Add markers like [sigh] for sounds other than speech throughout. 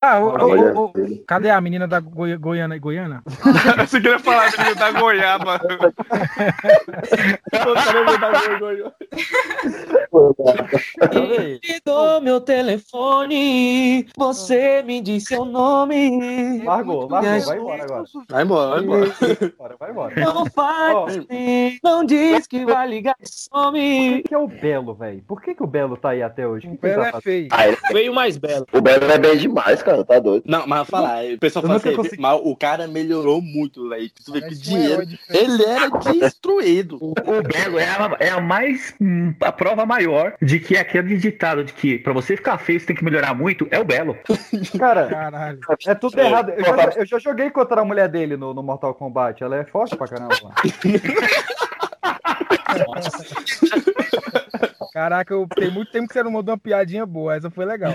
Ah, o, o, o, cadê a menina da Goi Goiana e Goiana? [laughs] Você queria falar a menina da Goiaba. Me dou meu telefone, você me diz seu nome. Largou, largou, vai embora agora. Vai embora, vai embora. Vai embora. Não faz assim, não diz que vai ligar e some. O que é o Belo, velho? Por que, que o Belo tá aí até hoje? O Belo tá é feio. Ah, ele- Veio mais belo. o Belo é bem demais, cara, tá doido. Não, mas falar, o pessoal fala assim, consegui- mas o cara melhorou muito, velho. Tu vê que um dinheiro. feio. Ele era destruído. O, o Belo é a, é a mais. hum, a prova maior de que aquele ditado de que pra você ficar feio você tem que melhorar muito é o Belo. [laughs] Cara, Caralho. é tudo errado. Eu já, eu já joguei contra a mulher dele no, no Mortal Kombat. Ela é forte pra caramba. Caraca, eu, tem muito tempo que você não mandou uma piadinha boa. Essa foi legal.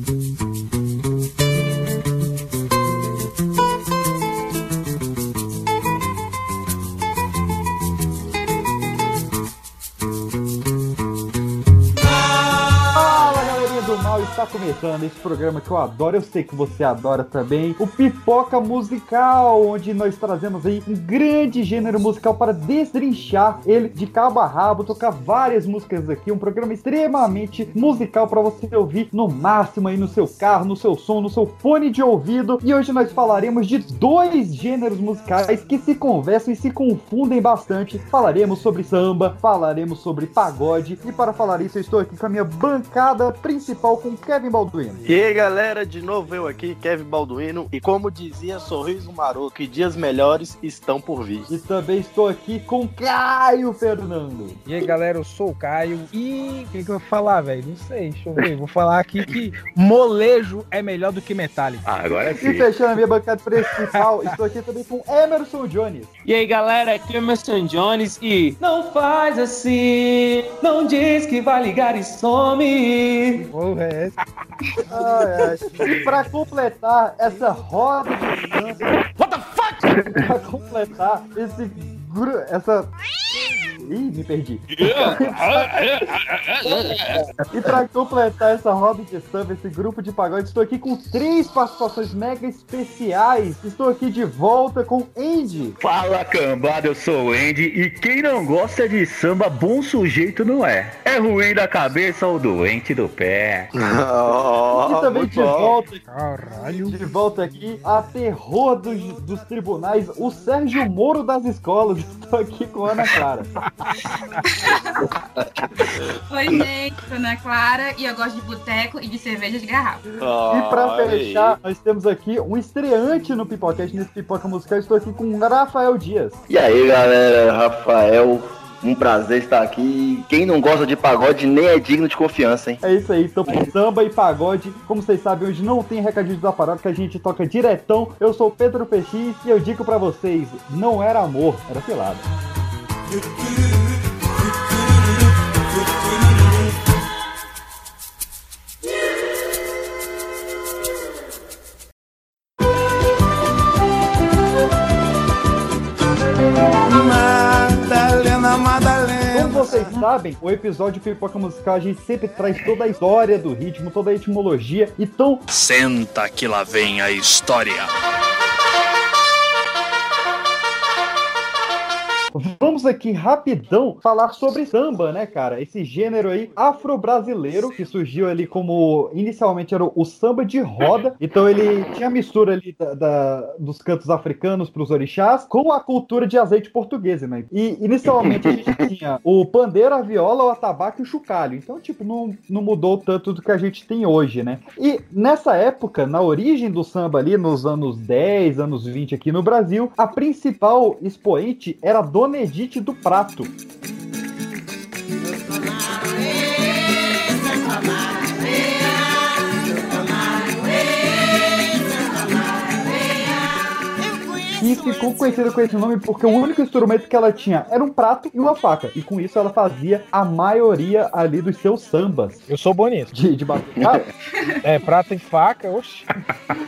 está começando esse programa que eu adoro, eu sei que você adora também, o Pipoca Musical, onde nós trazemos aí um grande gênero musical para destrinchar ele de cabo a rabo, tocar várias músicas aqui, um programa extremamente musical para você ouvir no máximo aí no seu carro, no seu som, no seu fone de ouvido. E hoje nós falaremos de dois gêneros musicais que se conversam e se confundem bastante. Falaremos sobre samba, falaremos sobre pagode e para falar isso eu estou aqui com a minha bancada principal com Kevin Balduino. E aí, galera, de novo eu aqui, Kevin Balduino. E como dizia Sorriso Maroto, que dias melhores estão por vir. E também estou aqui com Caio Fernando. E aí, galera, eu sou o Caio. E o que, que eu vou falar, velho? Não sei, deixa eu ver. Vou falar aqui que molejo é melhor do que metálico. Ah, agora E sim. fechando a minha bancada principal, estou aqui também com Emerson Jones. E aí galera, aqui é o Emerson Jones e não faz assim, não diz que vai ligar e some. Porra, é essa? Ai, ai. E pra completar essa roda de samba. What the fuck? pra completar esse. Essa. Ih, me perdi. [laughs] e pra completar essa roda de samba, esse grupo de pagode, estou aqui com três participações mega especiais. Estou aqui de volta com Andy. Fala cambada, eu sou o Andy e quem não gosta de samba, bom sujeito não é. É ruim da cabeça ou doente do pé. [laughs] Oh, e também de bom. volta Caralho. De volta aqui, a terror dos, dos tribunais, o Sérgio Moro das escolas. Estou aqui com a Ana Clara. [laughs] [laughs] Oi, gente, sou Ana Clara e eu gosto de boteco e de cerveja de garrafa. E pra Olha aí. fechar, nós temos aqui um estreante no Pipocast, nesse Pipoca Musical. Estou aqui com o Rafael Dias. E aí, galera, Rafael, um prazer estar aqui. Quem não gosta de pagode nem é digno de confiança, hein? É isso aí, então samba e pagode. Como vocês sabem, hoje não tem recadinho da paróquia, que a gente toca diretão. Eu sou o Pedro PX e eu digo pra vocês, não era amor, era pelado. Sabem, o episódio Pipoca Musical a gente sempre traz toda a história do ritmo, toda a etimologia. Então, Senta que lá vem a história. Vamos aqui rapidão falar sobre samba, né, cara? Esse gênero aí afro-brasileiro que surgiu ali como inicialmente era o samba de roda. Então ele tinha a mistura ali da, da- dos cantos africanos para os orixás com a cultura de azeite portuguesa, né? E inicialmente a gente tinha o pandeiro, a viola, o atabaque e o chocalho. Então, tipo, não, não mudou tanto do que a gente tem hoje, né? E nessa época, na origem do samba ali, nos anos 10, anos 20 aqui no Brasil, a principal expoente era Dona Edith do Prato. Que ficou conhecida com esse nome porque o único instrumento que ela tinha era um prato e uma faca. E com isso ela fazia a maioria ali dos seus sambas. Eu sou bom nisso. De, de batucada. [laughs] É, prata e faca, oxi.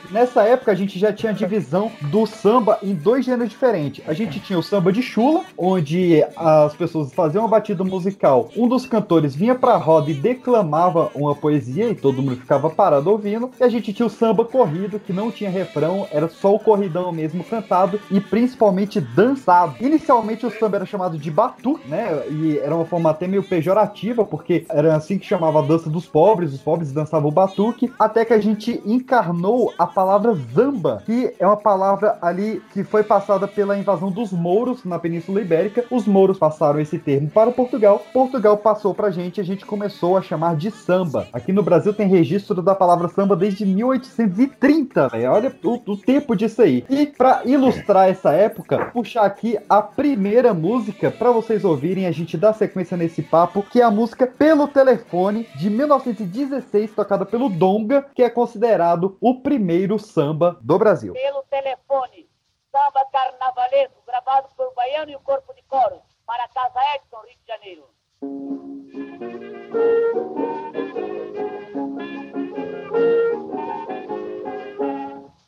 Nessa época a gente já tinha a divisão do samba em dois gêneros diferentes. A gente tinha o samba de chula, onde as pessoas faziam uma batida musical. Um dos cantores vinha pra roda e declamava uma poesia e todo mundo ficava parado ouvindo. E a gente tinha o samba corrido, que não tinha refrão, era só o corridão mesmo cantado e principalmente dançado. Inicialmente o samba era chamado de batu, né? E era uma forma até meio pejorativa, porque era assim que chamava a dança dos pobres, os pobres dançavam o batuque, até que a gente encarnou a palavra zamba, que é uma palavra ali que foi passada pela invasão dos mouros na Península Ibérica. Os mouros passaram esse termo para Portugal, Portugal passou pra gente e a gente começou a chamar de samba. Aqui no Brasil tem registro da palavra samba desde 1830, velho. Olha o, o tempo disso aí. E pra ilustrar essa época, puxar aqui a primeira música para vocês ouvirem, a gente dá sequência nesse papo, que é a música Pelo Telefone de 1916, tocada pelo Donga, que é considerado o primeiro samba do Brasil. Pelo telefone, samba carnavalesco, gravado por Baiano e o Corpo de Coros, para Casa Edson, Rio de Janeiro.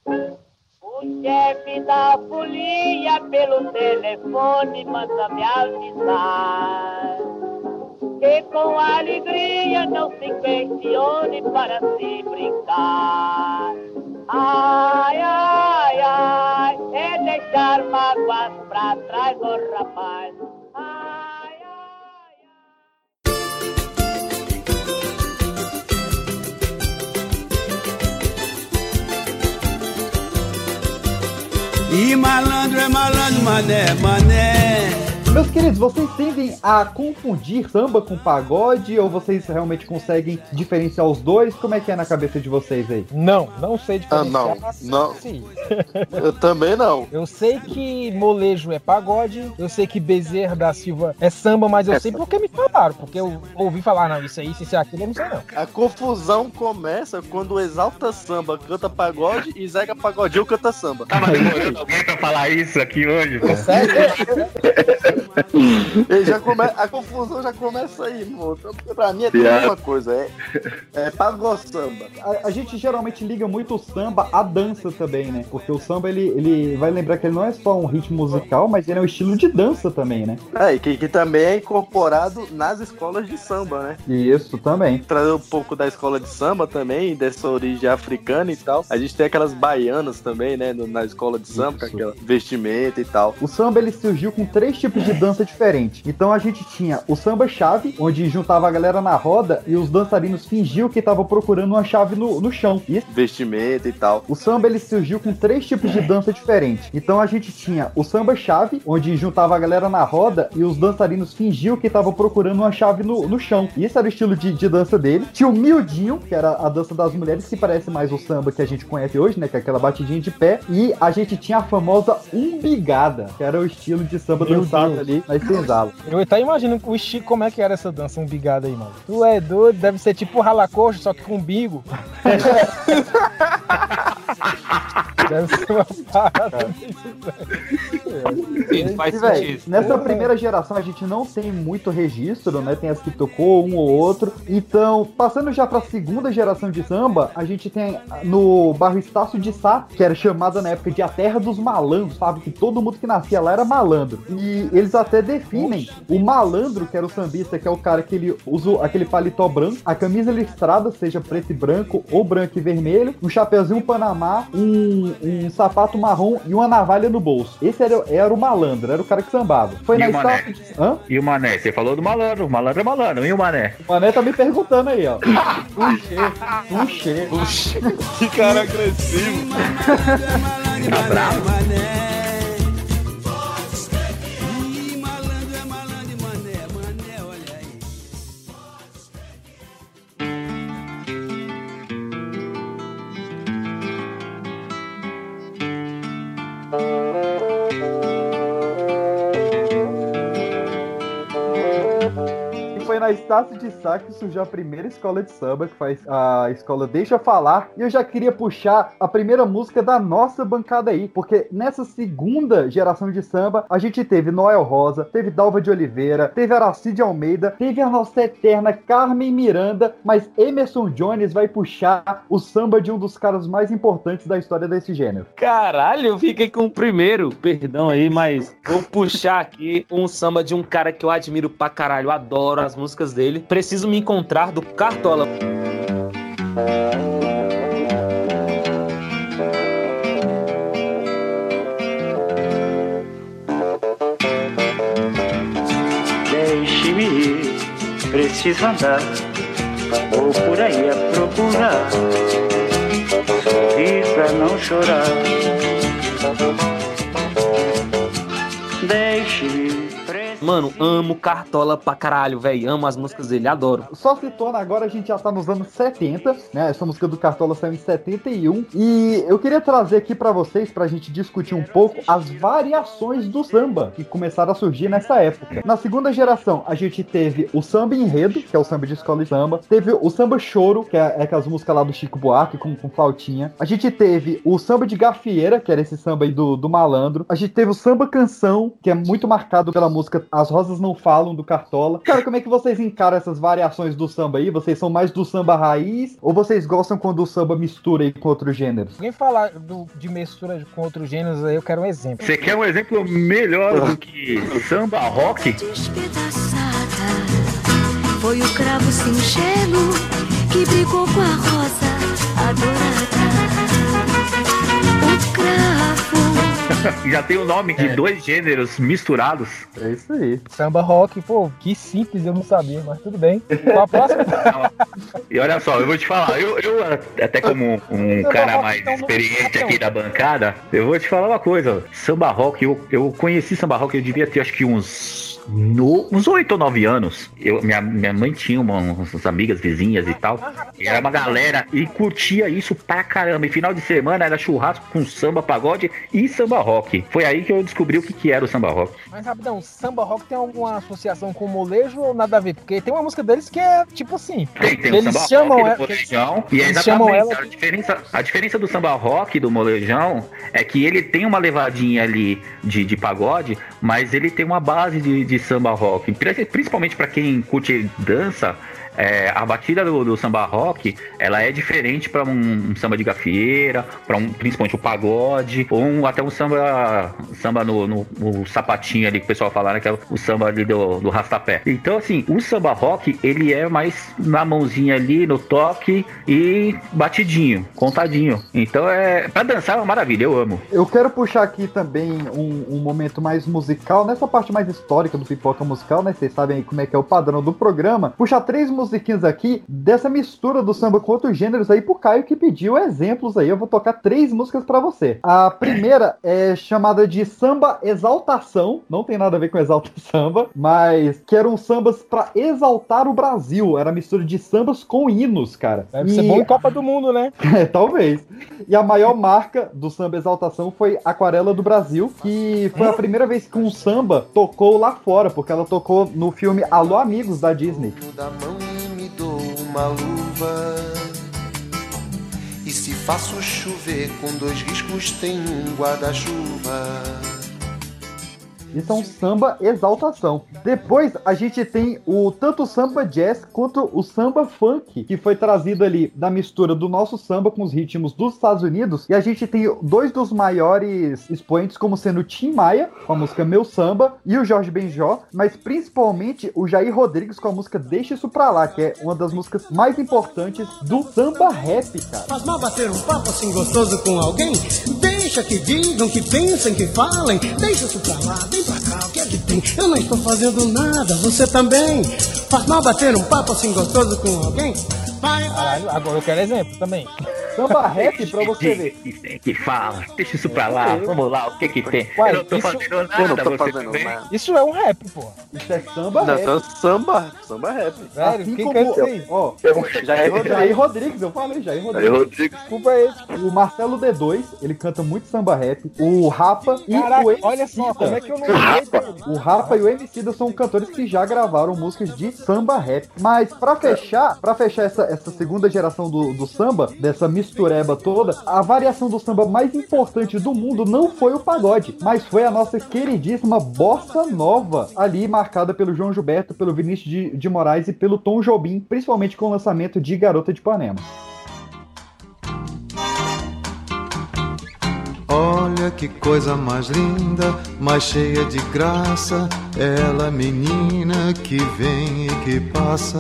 O chefe da folia pelo telefone manda me avisar que com alegria não se questione para se brincar. Ai, ai, ai, é deixar mágoas pra trás, ô rapaz. Ai. E malandro é malandro, mané, mané. Meus queridos, vocês tendem a confundir samba com pagode ou vocês realmente conseguem diferenciar os dois? Como é que é na cabeça de vocês aí? Não, não sei Ah, diferenciar. não, não. Sim. Eu também não. Eu sei que molejo é pagode, eu sei que Bezerra da Silva é samba, mas eu É sei samba. porque me falaram, porque eu ouvi falar, não, isso aí, isso, isso, aquilo, eu não sei não. A confusão começa quando o Exalta Samba canta pagode e Zeca Pagodinho canta samba. Tava demorando alguém pra falar isso aqui hoje. Sério? [laughs] Já come... A confusão já começa aí. Então, pra mim é tudo mesma coisa. É, é pagode samba. A, a gente geralmente liga muito o samba à dança também, né? Porque o samba, ele, ele vai lembrar que ele não é só um ritmo musical, mas ele é um estilo de dança também, né? É, e que, que também é incorporado nas escolas de samba, né? Isso também. Trazer um pouco da escola de samba também, dessa origem africana e tal. A gente tem aquelas baianas também, né? no- na escola de samba, com Isso. aquela vestimenta e tal. O samba ele surgiu com três tipos de dança diferentes. Então a gente tinha o samba chave, onde juntava a galera na roda e os dançarinos fingiam que estavam procurando uma chave no, no chão. E Vestimenta e tal. o samba ele surgiu com três tipos de dança diferentes. Então a gente tinha o samba chave, onde juntava a galera na roda e os dançarinos fingiam que estavam procurando uma chave no, no chão. E esse era o estilo de, de dança dele. Tinha o miudinho, que era a dança das mulheres, que parece mais o samba que a gente conhece hoje, né? Que é aquela batidinha de pé. E a gente tinha a famosa umbigada, que era o estilo de samba Meu dançado Deus. ali nas senzalas. Eu até imagino o Chico como é que era essa dança umbigada aí, mano. Tu é doido, deve ser tipo ralacoxo, só que com umbigo. [laughs] deve ser uma parada Sim, faz E, véi, sentido. nessa primeira geração a gente não tem muito registro, né? Tem as que tocou um ou outro. Então, passando já pra segunda geração de samba, a gente tem no bairro Estácio de Sá, que era chamada na época de a terra dos malandros, sabe? Que todo mundo que nascia lá era malandro. E eles até definem o malandro, que era o sambista, que é o cara que ele usa aquele paletó branco, a camisa listrada, seja preto e branco ou branco e vermelho, um chapeuzinho panamá, um, um sapato marrom e uma navalha no bolso. Esse era, era o malandro, era o cara que sambava. Foi E na o mané? Estácio de... Hã? E o mané? Você falou do malandro. O malandro é malandro. E o mané? O Mané tá me perguntando aí, ó. [laughs] Puxê, puxê. Que cara agressivo. Tá bravo? Na Estácio de Sá que surgiu a primeira escola de samba, que faz a escola Deixa Falar. E eu já queria puxar a primeira música da nossa bancada aí, porque nessa segunda geração de samba, a gente teve Noel Rosa, teve Dalva de Oliveira, teve Aracide Almeida, teve a nossa eterna Carmen Miranda, mas Emerson Jones vai puxar o samba de um dos caras mais importantes da história desse gênero. Caralho, eu fiquei com o primeiro. Perdão aí, mas vou puxar aqui um samba de um cara que eu admiro pra caralho. Adoro as músicas dele. Preciso me encontrar do Cartola. Deixe-me ir, preciso andar, vou por aí a procurar, sorrir pra não chorar. Deixe-me Mano, amo Cartola pra caralho, velho. Amo as músicas dele, adoro. Só citando agora, a gente já tá nos anos 70, né? Essa música do Cartola saiu em 71. E eu queria trazer aqui pra vocês, pra gente discutir um pouco as variações do samba que começaram a surgir nessa época. Na segunda geração, a gente teve o samba enredo, que é o samba de escola de samba. Teve o samba choro, que é, é aquelas músicas lá do Chico Buarque com, com flautinha. A gente teve o samba de gafieira, que era esse samba aí do, do malandro. A gente teve o samba canção, que é muito marcado pela música As Rosas Não Falam, do Cartola. Cara, como é que vocês encaram essas variações do samba aí? Vocês são mais do samba raiz ou vocês gostam quando o samba mistura aí com outros gêneros? Alguém falar do- de mistura com outros gêneros aí, eu quero um exemplo. Você quer um exemplo melhor do que samba rock? Foi o cravo singelo que brigou com a rosa adorada. O cravo. [laughs] Já tem o nome de dois gêneros misturados. É isso aí. Samba rock, pô, que simples, eu não sabia, mas tudo bem. Qual a próxima? [laughs] E olha só, eu vou te falar, eu, eu até como um cara mais experiente aqui da bancada, eu vou te falar uma coisa. Samba rock, eu, eu conheci samba rock, eu devia ter acho que uns. No, uns 8 ou 9 anos, eu, minha, minha mãe tinha uma, umas amigas vizinhas e tal, e era uma galera e curtia isso pra caramba. E final de semana era churrasco com samba, pagode e samba rock. Foi aí que eu descobri o que, que era o samba rock. Mas rapidão, samba rock tem alguma associação com molejo ou nada a ver? Porque tem uma música deles que é tipo assim. Tem, tem eles samba chamam rock ela- molejão. E é eles exatamente ela a diferença, a diferença do samba rock e do molejão é que ele tem uma levadinha ali de, de pagode, mas ele tem uma base de, de samba rock. Pri- Principalmente para quem curte dança. É, a batida do, do samba rock ela é diferente para um, um samba de gafieira, para um, principalmente o pagode, ou um- até um samba samba no, no- no sapatinho ali que o pessoal fala, né, que é o samba ali do, do rastapé. Então, assim, o samba rock ele é mais na mãozinha ali, no toque e batidinho, contadinho. Então, é para dançar é uma maravilha, eu amo. Eu quero puxar aqui também um, um momento mais musical, nessa parte mais histórica do Pipoca Musical, né? Vocês sabem como é que é o padrão do programa. Puxar três musiquinhas aqui dessa mistura do samba com outros gêneros aí pro Caio que pediu exemplos aí. Eu vou tocar três músicas pra você. A primeira é chamada de Samba Exaltação, não tem nada a ver com Exalta [laughs] Samba, mas que eram sambas pra exaltar o Brasil. Era mistura de sambas com hinos, cara. Deve ser bom em [laughs] Copa do Mundo, né? É, talvez. E a maior marca do samba exaltação foi Aquarela do Brasil, que foi a primeira vez que um samba tocou lá fora, porque ela tocou no filme Alô Amigos da Disney. E me dou uma luva. E se faço chover com dois riscos, tem um guarda-chuva. Isso é um samba exaltação. Depois a gente tem o tanto samba jazz quanto o samba funk, que foi trazido ali da mistura do nosso samba com os ritmos dos Estados Unidos. E a gente tem dois dos maiores expoentes, como sendo o Tim Maia, com a música Meu Samba, e o Jorge Benjó, mas principalmente o Jair Rodrigues com a música Deixa Isso Pra Lá, que é uma das músicas mais importantes do samba rap, cara. Faz mal bater um papo assim gostoso com alguém? Deixa que digam, que pensem, que falem. Deixa isso pra lá, vem pra cá, o que é que tem? Eu não estou fazendo nada, você também. Faz mal bater um papo assim gostoso com alguém? Vai, vai. Caralho, agora eu quero exemplo também. Samba rap pra você ver. Que, que fala, deixa isso pra lá, vamos lá, o que que tem? Uai, eu não tô isso- fazendo nada, eu não tô fazendo também. nada. Isso é um rap, pô. Isso é samba Não, rap. então samba, samba rap. Velho, Assim quem como, canta isso? ó, Já é Jair Rodrigues, eu falei, Jair Aí, Rodrigues. Rodrigo. Desculpa aí. O Marcelo D2, ele canta muito samba rap. O Rapa e Caraca, o MC olha só, como é que eu não sei? O Rapa e o MC são cantores que já gravaram músicas de samba rap. Mas pra fechar, para fechar essa, essa segunda geração do, do samba, dessa mistureba toda, a variação do samba mais importante do mundo não foi o pagode, mas foi a nossa queridíssima bossa nova, ali marcada pelo João Gilberto, pelo Vinícius de, de Moraes e pelo Tom Jobim, principalmente com o lançamento de Garota de Ipanema. Olha que coisa mais linda, mais cheia de graça. Ela, menina que vem e que passa.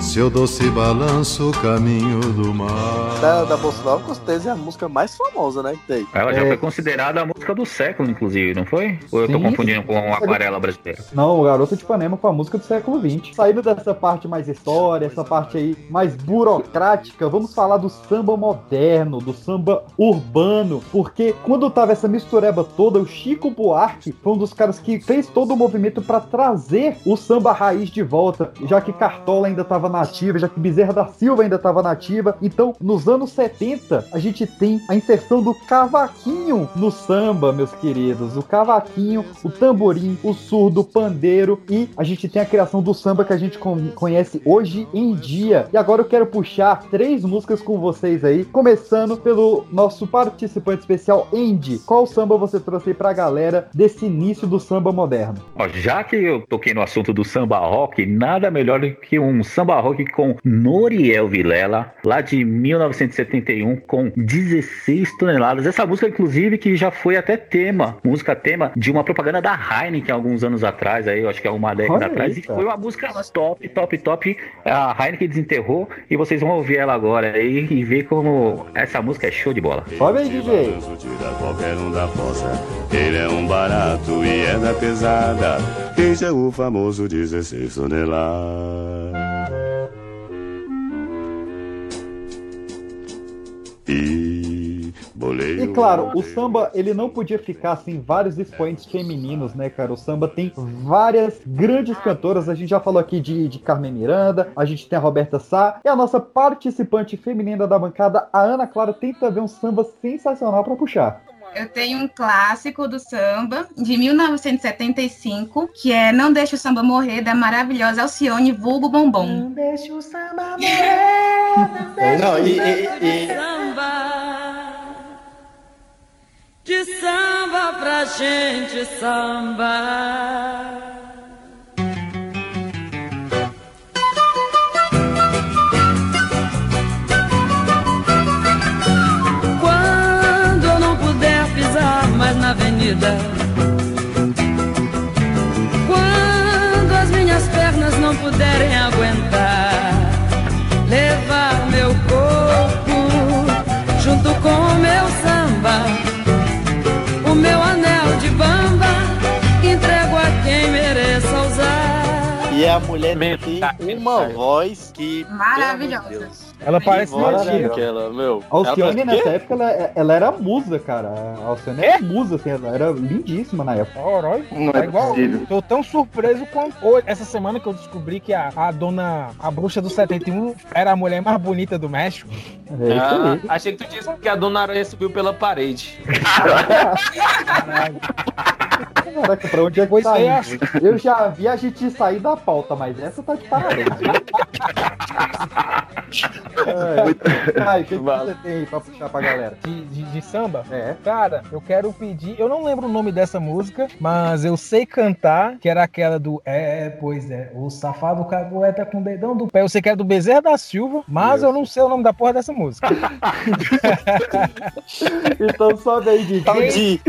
Seu doce balanço, caminho do mar. Da, da Bolsa Nova, com certeza é a música mais famosa, né? Que tem. Ela já É. foi considerada a música do século, inclusive, não foi? Ou eu tô Sim. confundindo com a aquarela brasileira? Não, o Garota de Ipanema foi a música do século XX. Saindo dessa parte mais história, essa parte aí mais burocrática, vamos falar do samba moderno, do samba urbano, porque quando tava essa mistureba toda, o Chico Buarque foi um dos caras que fez todo o movimento para trazer o samba raiz de volta, já que Cartola ainda tava nativa, já que Bezerra da Silva ainda tava nativa. Então, nos anos 70, a gente tem a inserção do cavaquinho no samba, meus queridos. O cavaquinho, o tamborim, o surdo, o pandeiro e a gente tem a criação do samba que a gente con- conhece hoje em dia. E agora eu quero puxar três músicas com vocês aí, começando pelo nosso participante especial, Andy. Qual samba você trouxe aí pra galera desse início do samba moderno? Ó, já que eu toquei no assunto do samba rock, nada melhor do que um samba rock com Noriel Vilela, lá de 1971, com 16 toneladas. Essa música, inclusive, que já foi até tema, música tema de uma propaganda da Heineken alguns anos atrás, aí, eu acho que é uma década Olha atrás, aí, e foi uma música top, top, top. A Heineken desenterrou e vocês vão ouvir ela agora aí e ver como essa música é show de bola. Sobe aí, DJ. Tira qualquer um da fossa. Ele é um barato e é da pesada. Este é o famoso 16 toneladas. E bolei. E claro, o samba ele não podia ficar sem vários expoentes femininos, né, cara? O samba tem várias grandes cantoras. A gente já falou aqui de, de Carmen Miranda, a gente tem a Roberta Sá e a nossa participante feminina da bancada, a Ana Clara, tem também um samba sensacional pra puxar. Eu tenho um clássico do samba de 1975, que é Não Deixa o Samba Morrer, da maravilhosa Alcione Vulgo Bombom. Não deixa o samba [laughs] morrer, Não, e, e- e- De samba pra gente samba. A mulher tem uma voz que. Maravilhosa. Ela parece aquela, meu. A Alcione nessa época, ela, ela era musa, cara. A Alcione era musa, assim, ela era lindíssima na época. Orói, Não tá é igual. possível. Tô tão surpreso quanto hoje, essa semana que eu descobri que a, a dona, a bruxa do 71 era a mulher mais bonita do México. É isso Ah, achei que tu disse que a Dona Aranha subiu pela parede. Caraca, pra onde é que tá é, indo? Eu já vi a gente sair da pauta, mas essa tá de parabéns. [laughs] [laughs] É. Ai, o que, que você tem aí pra puxar pra galera? De, de- de samba? É. Cara, eu quero pedir. Eu não lembro o nome dessa música, mas eu sei cantar, que era aquela do É, pois é, o safado cagueta com o dedão do pé. Eu sei que era do Bezerra da Silva, mas eu não sei o nome da porra dessa música. [laughs] Então sobe aí, DJ. Tal de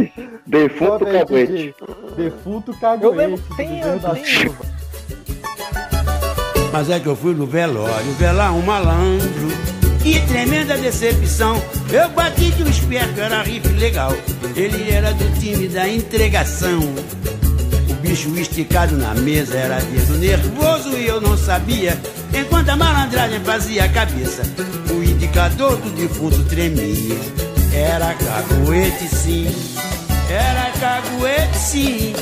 Defunto caguete. Defunto Eu caguete. lembro, tem, tem, Silva. Mas é que eu fui no velório velar um malandro. Que tremenda decepção. Eu bati que o esperto era rifle legal. Ele era do time da entregação. O bicho esticado na mesa era dedo nervoso e eu não sabia. Enquanto a malandragem fazia a cabeça. O id liquidificador do defunto tremia. Era caguete sim, era caguete sim.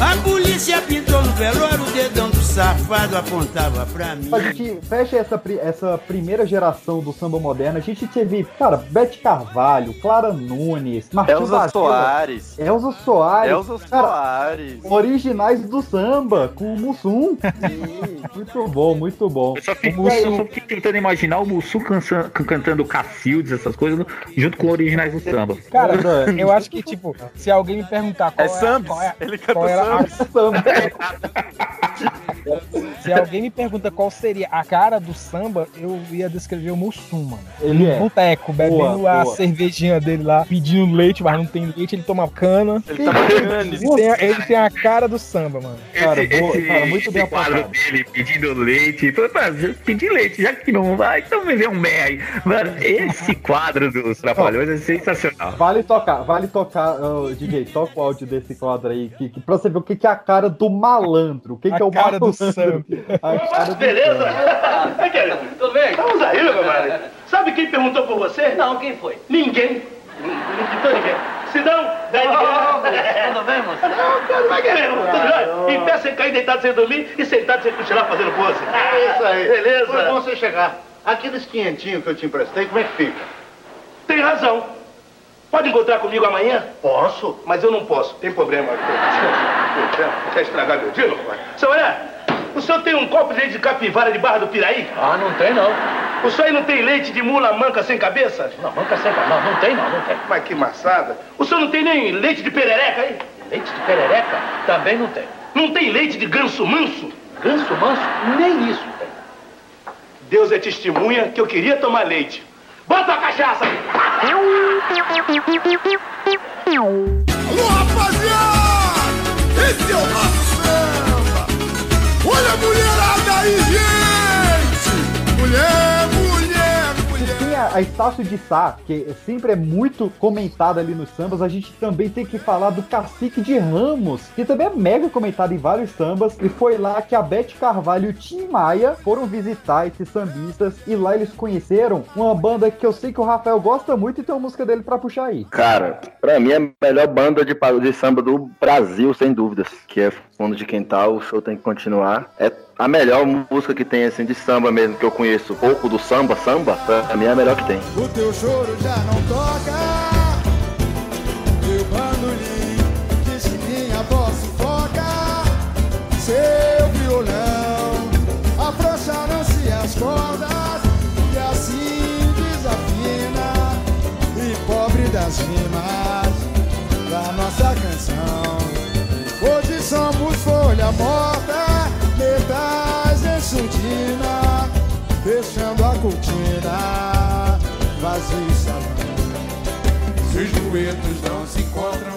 A polícia pintou no velório, o dedão do safado apontava pra mim. A gente fecha essa, essa primeira geração do samba moderno. A gente teve, cara, Bete Carvalho, Clara Nunes, Martim Elza Soares. Elza Soares. Elza Cara, Soares. Originais do samba, com o Mussum. [laughs] muito bom, muito bom. Eu só fico, eu só fico tentando imaginar o Mussu cansa- cantando Cacildes, essas coisas, junto com originais do samba. Cara, eu acho [laughs] que, tipo, se alguém me perguntar qual É é, samba. qual é, Ele canta qual a- samba. Se alguém me pergunta qual seria a cara do samba, eu ia descrever o Mussum, mano. Ele no é. boteco, bebendo Boa, a boa. cervejinha dele lá, pedindo leite, mas não tem leite, ele toma cana. Ele toma cana. Ele tem, a- ele tem a cara do samba, mano. Cara, esse, boa, esse- cara, muito bem esse quadro apontado. dele pedindo leite. Falei, "Mas, Pedir leite, já que não vai, então me vê um mé aí. Mano, esse quadro dos Trapalhões é sensacional. Vale tocar, vale tocar, DJ, toca o áudio desse quadro aí, que, que, pra você ver o que, que é a cara do malandro. O que, A que é o cara do malandro. samba. [laughs] A cara do Beleza? [laughs] querido, tudo bem? Vamos aí, meu camarada. Sabe quem perguntou por você? Não, quem foi? Ninguém. Não pintou ninguém. Se não, dá ninguém. Tudo bem, moço? [laughs] Não, cara, vai querer, tudo bem. Em pé sem cair, deitado sem dormir e sentado sem cochilar fazendo pose. É isso aí. Beleza? Foi bom você chegar. Aqueles quinhentinhos que eu te emprestei, como é que fica? Tem razão. Pode encontrar comigo amanhã? Posso, mas eu não posso. Tem problema. [laughs] Quer estragar meu dia, rapaz? Seu Olé, o senhor tem um copo de leite de capivara de Barra do Piraí? Ah, não tem não. O senhor aí não tem leite de mula manca sem cabeça? Não, manca sem cabeça. Não, não tem não, não tem. Mas que maçada. O senhor não tem nem leite de perereca aí? Leite de perereca? Também não tem. Não tem leite de ganso manso? Ganso manso? Nem isso tem. Deus é testemunha que eu queria tomar leite. Bota a cachaça! Alô, rapaziada! Esse é o nosso samba! Olha a mulherada aí, a, a Estácio de Sá, que sempre é muito comentada ali nos sambas. A gente também tem que falar do Cacique de Ramos, que também é mega comentado em vários sambas. E foi lá que a Beth Carvalho e o Tim Maia foram visitar esses sambistas. E lá eles conheceram uma banda que eu sei que o Rafael gosta muito e tem uma música dele pra puxar aí. Cara, pra mim é a melhor banda de de samba do Brasil, sem dúvidas. Que é Fundo de Quintal, o show tem que continuar. É a melhor música que tem, assim, de samba mesmo, que eu conheço pouco do samba, samba, pra mim é a melhor que tem. O teu choro já não toca. Meu bandolim diz que minha voz sufoca. Seu violão afrouxaram-se as cordas E assim desafina E pobre das rimas da nossa canção. Hoje somos folha morta Fechando a cortina Vazio e Se os duetos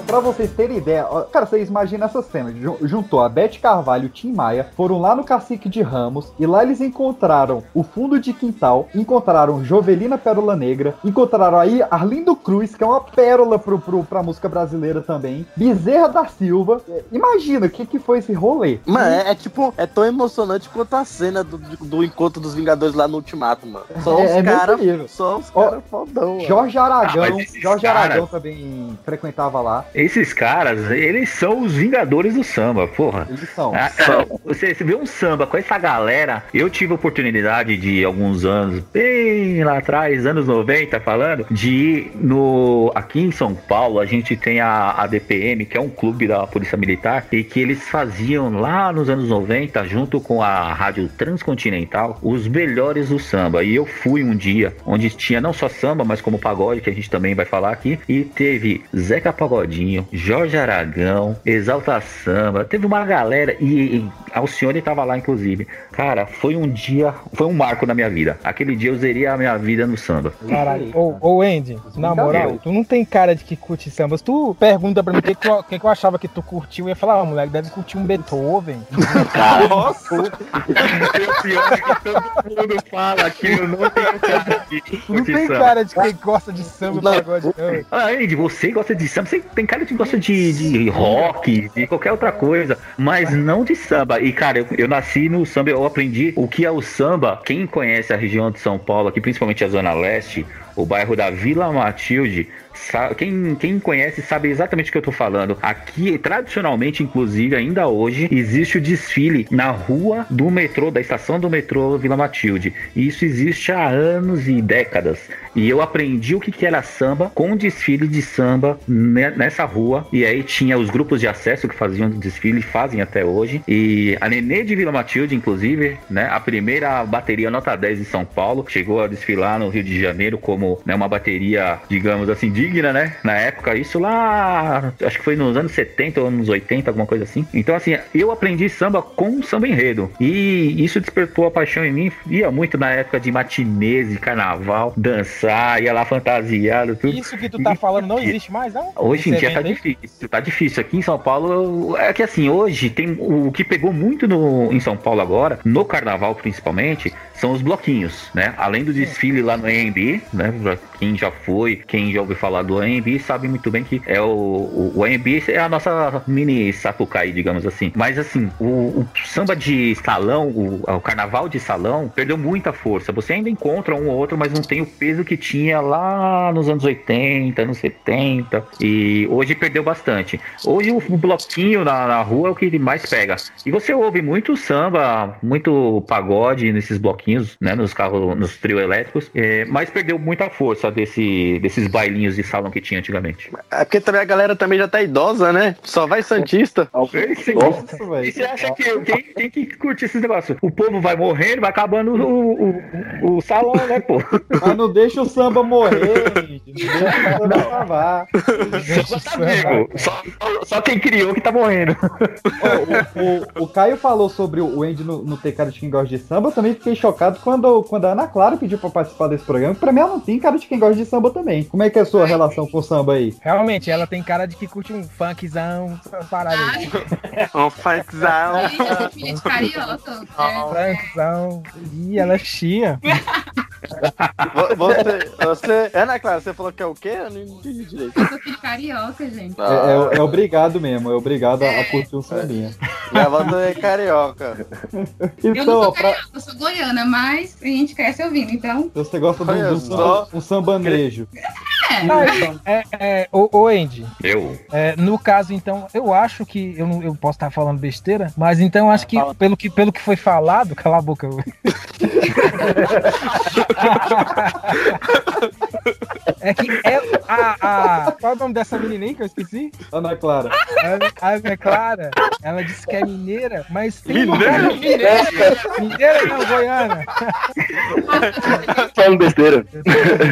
Pra vocês terem ideia, ó, cara, vocês imaginam essa cena. Ju- Juntou a Beth Carvalho e o Tim Maia, foram lá no Cacique de Ramos, e lá eles encontraram o fundo de quintal, encontraram Jovelina Pérola Negra, encontraram aí Arlindo Cruz, que é uma pérola pro, pro, pra música brasileira também, Bezerra da Silva. É, Imagina o que, que foi esse rolê. Mano, é, é tipo, é tão emocionante quanto a cena do, do encontro dos Vingadores lá no Ultimato, mano. Só É- os é caras. nível. Só os caras fodão. Jorge Aragão, Ah, Jorge caras- Aragão também frequentava lá. Esses caras, eles são os vingadores do samba, porra. Eles são. Ah, ah, Você, você vê um samba com essa galera. Eu tive a oportunidade de alguns anos, bem lá atrás, anos 90, falando, de ir no. Aqui em São Paulo, a gente tem a, a DPM, que é um clube da Polícia Militar, e que eles faziam lá nos anos 90, junto com a Rádio Transcontinental, os melhores do samba. E eu fui um dia onde tinha não só samba, mas como pagode, que a gente também vai falar aqui, e teve Zeca Pagodinho, Jorge Aragão, Exalta Samba, teve uma galera e, e Alcione tava lá inclusive. Cara, foi um dia, foi um marco na minha vida. Aquele dia eu zerei a minha vida no samba. Caralho. Ô, ô Andy, na moral, tu não tem cara de que curte samba. Se tu pergunta pra mim o que, que, que, que eu achava que tu curtiu, eu ia falar, ah, moleque, deve curtir um Beethoven. Nossa! [laughs] o pior é que todo mundo fala que eu não tenho cara de não tem samba. cara de quem gosta de samba e pagode. não. Ah, Andy, você gosta de samba, você tem cara de que gosta de, de rock, de qualquer outra coisa, mas não de samba. e cara, eu, eu nasci no samba, eu aprendi o que é o samba. Quem conhece a região de São Paulo, aqui principalmente a Zona Leste, o bairro da Vila Matilde, quem, quem conhece sabe exatamente o que eu tô falando. Aqui, tradicionalmente, inclusive, ainda hoje, existe o desfile na rua do metrô, da estação do metrô Vila Matilde. E isso existe há anos e décadas. E eu aprendi o que, que era samba com desfile de samba ne- nessa rua. E aí tinha os grupos de acesso que faziam desfile, fazem até hoje. E a Nenê de Vila Matilde, inclusive, né, a primeira bateria nota 10 de São Paulo, chegou a desfilar no Rio de Janeiro como né, uma bateria, digamos assim, digna, né? Na época, isso lá, acho que foi nos anos 70 ou anos 80, alguma coisa assim. Então, assim, eu aprendi samba com samba enredo. E isso despertou a paixão em mim. Ia muito na época de matinês, de carnaval, dançar, ia lá fantasiado, tudo. Isso que tu tá falando não existe mais, não? Hoje em dia tá aí? difícil, tá difícil. Aqui em São Paulo, é que assim, hoje tem o que pegou muito no, em São Paulo agora, no carnaval principalmente, são os bloquinhos, né? Além do desfile lá no AMB, né? Quem já foi, quem já ouviu falar do AMB, sabe muito bem que é o, o, o AMB é a nossa mini Sapucaí, digamos assim. Mas assim, o, o samba de salão, o, o carnaval de salão, perdeu muita força. Você ainda encontra um ou outro, mas não tem o peso que tinha lá nos anos 80, anos 70. E hoje perdeu bastante. Hoje o, o bloquinho na, na rua é o que mais pega. E você ouve muito samba, muito pagode nesses bloquinhos, né? Nos carros, nos trio elétricos. é, mas perdeu muita força desse, desses bailinhos de salão que tinha antigamente. É porque também a galera também já tá idosa, né? Só vai Santista. E você acha que quem tem que curtir esses negócios? O povo vai morrendo, vai acabando o, o, o salão, né, pô? Mas não deixa o samba morrer, gente. [laughs] Não deixa o samba acabar. Só, só quem criou que tá morrendo. O, o, o Caio falou sobre o Andy no, no ter cara de quem gosta de samba. Eu também fiquei chocado quando, quando a Ana Clara pediu pra participar desse programa. Pra mim, ela não tem cara de quem gosta de samba também. Como é que é a sua relação com o samba aí? Realmente, ela tem cara de que curte um funkzão, essas paradas aí. Um funkzão. Filha de carioca. Funkzão. Ih, ela é chia. Vo- Você, você. Ana Clara, você falou que é o quê? Eu não entendi direito. Eu sou filha de carioca, gente. É, é- é obrigado mesmo, é obrigado a, a curtir um sambinha. Minha voz é carioca. Eu não Então, sou pra, carioca, eu sou goiana, mas a gente cresce ouvindo, então. você gosta um, Olha de um um sambanejo. Ah, então, é, é, ô, ô, Andy, Eu. é, no caso, então, eu acho que. Eu, não, eu posso estar falando besteira, mas então eu acho que pelo, que pelo que foi falado, cala a boca. [laughs] é que é a, a. Qual é o nome dessa menina aí que eu esqueci? Ana Clara. A Ana Clara, ela disse que é mineira, mas tem Mineira? uma mineira. Mineira não, goiana. Falando besteira.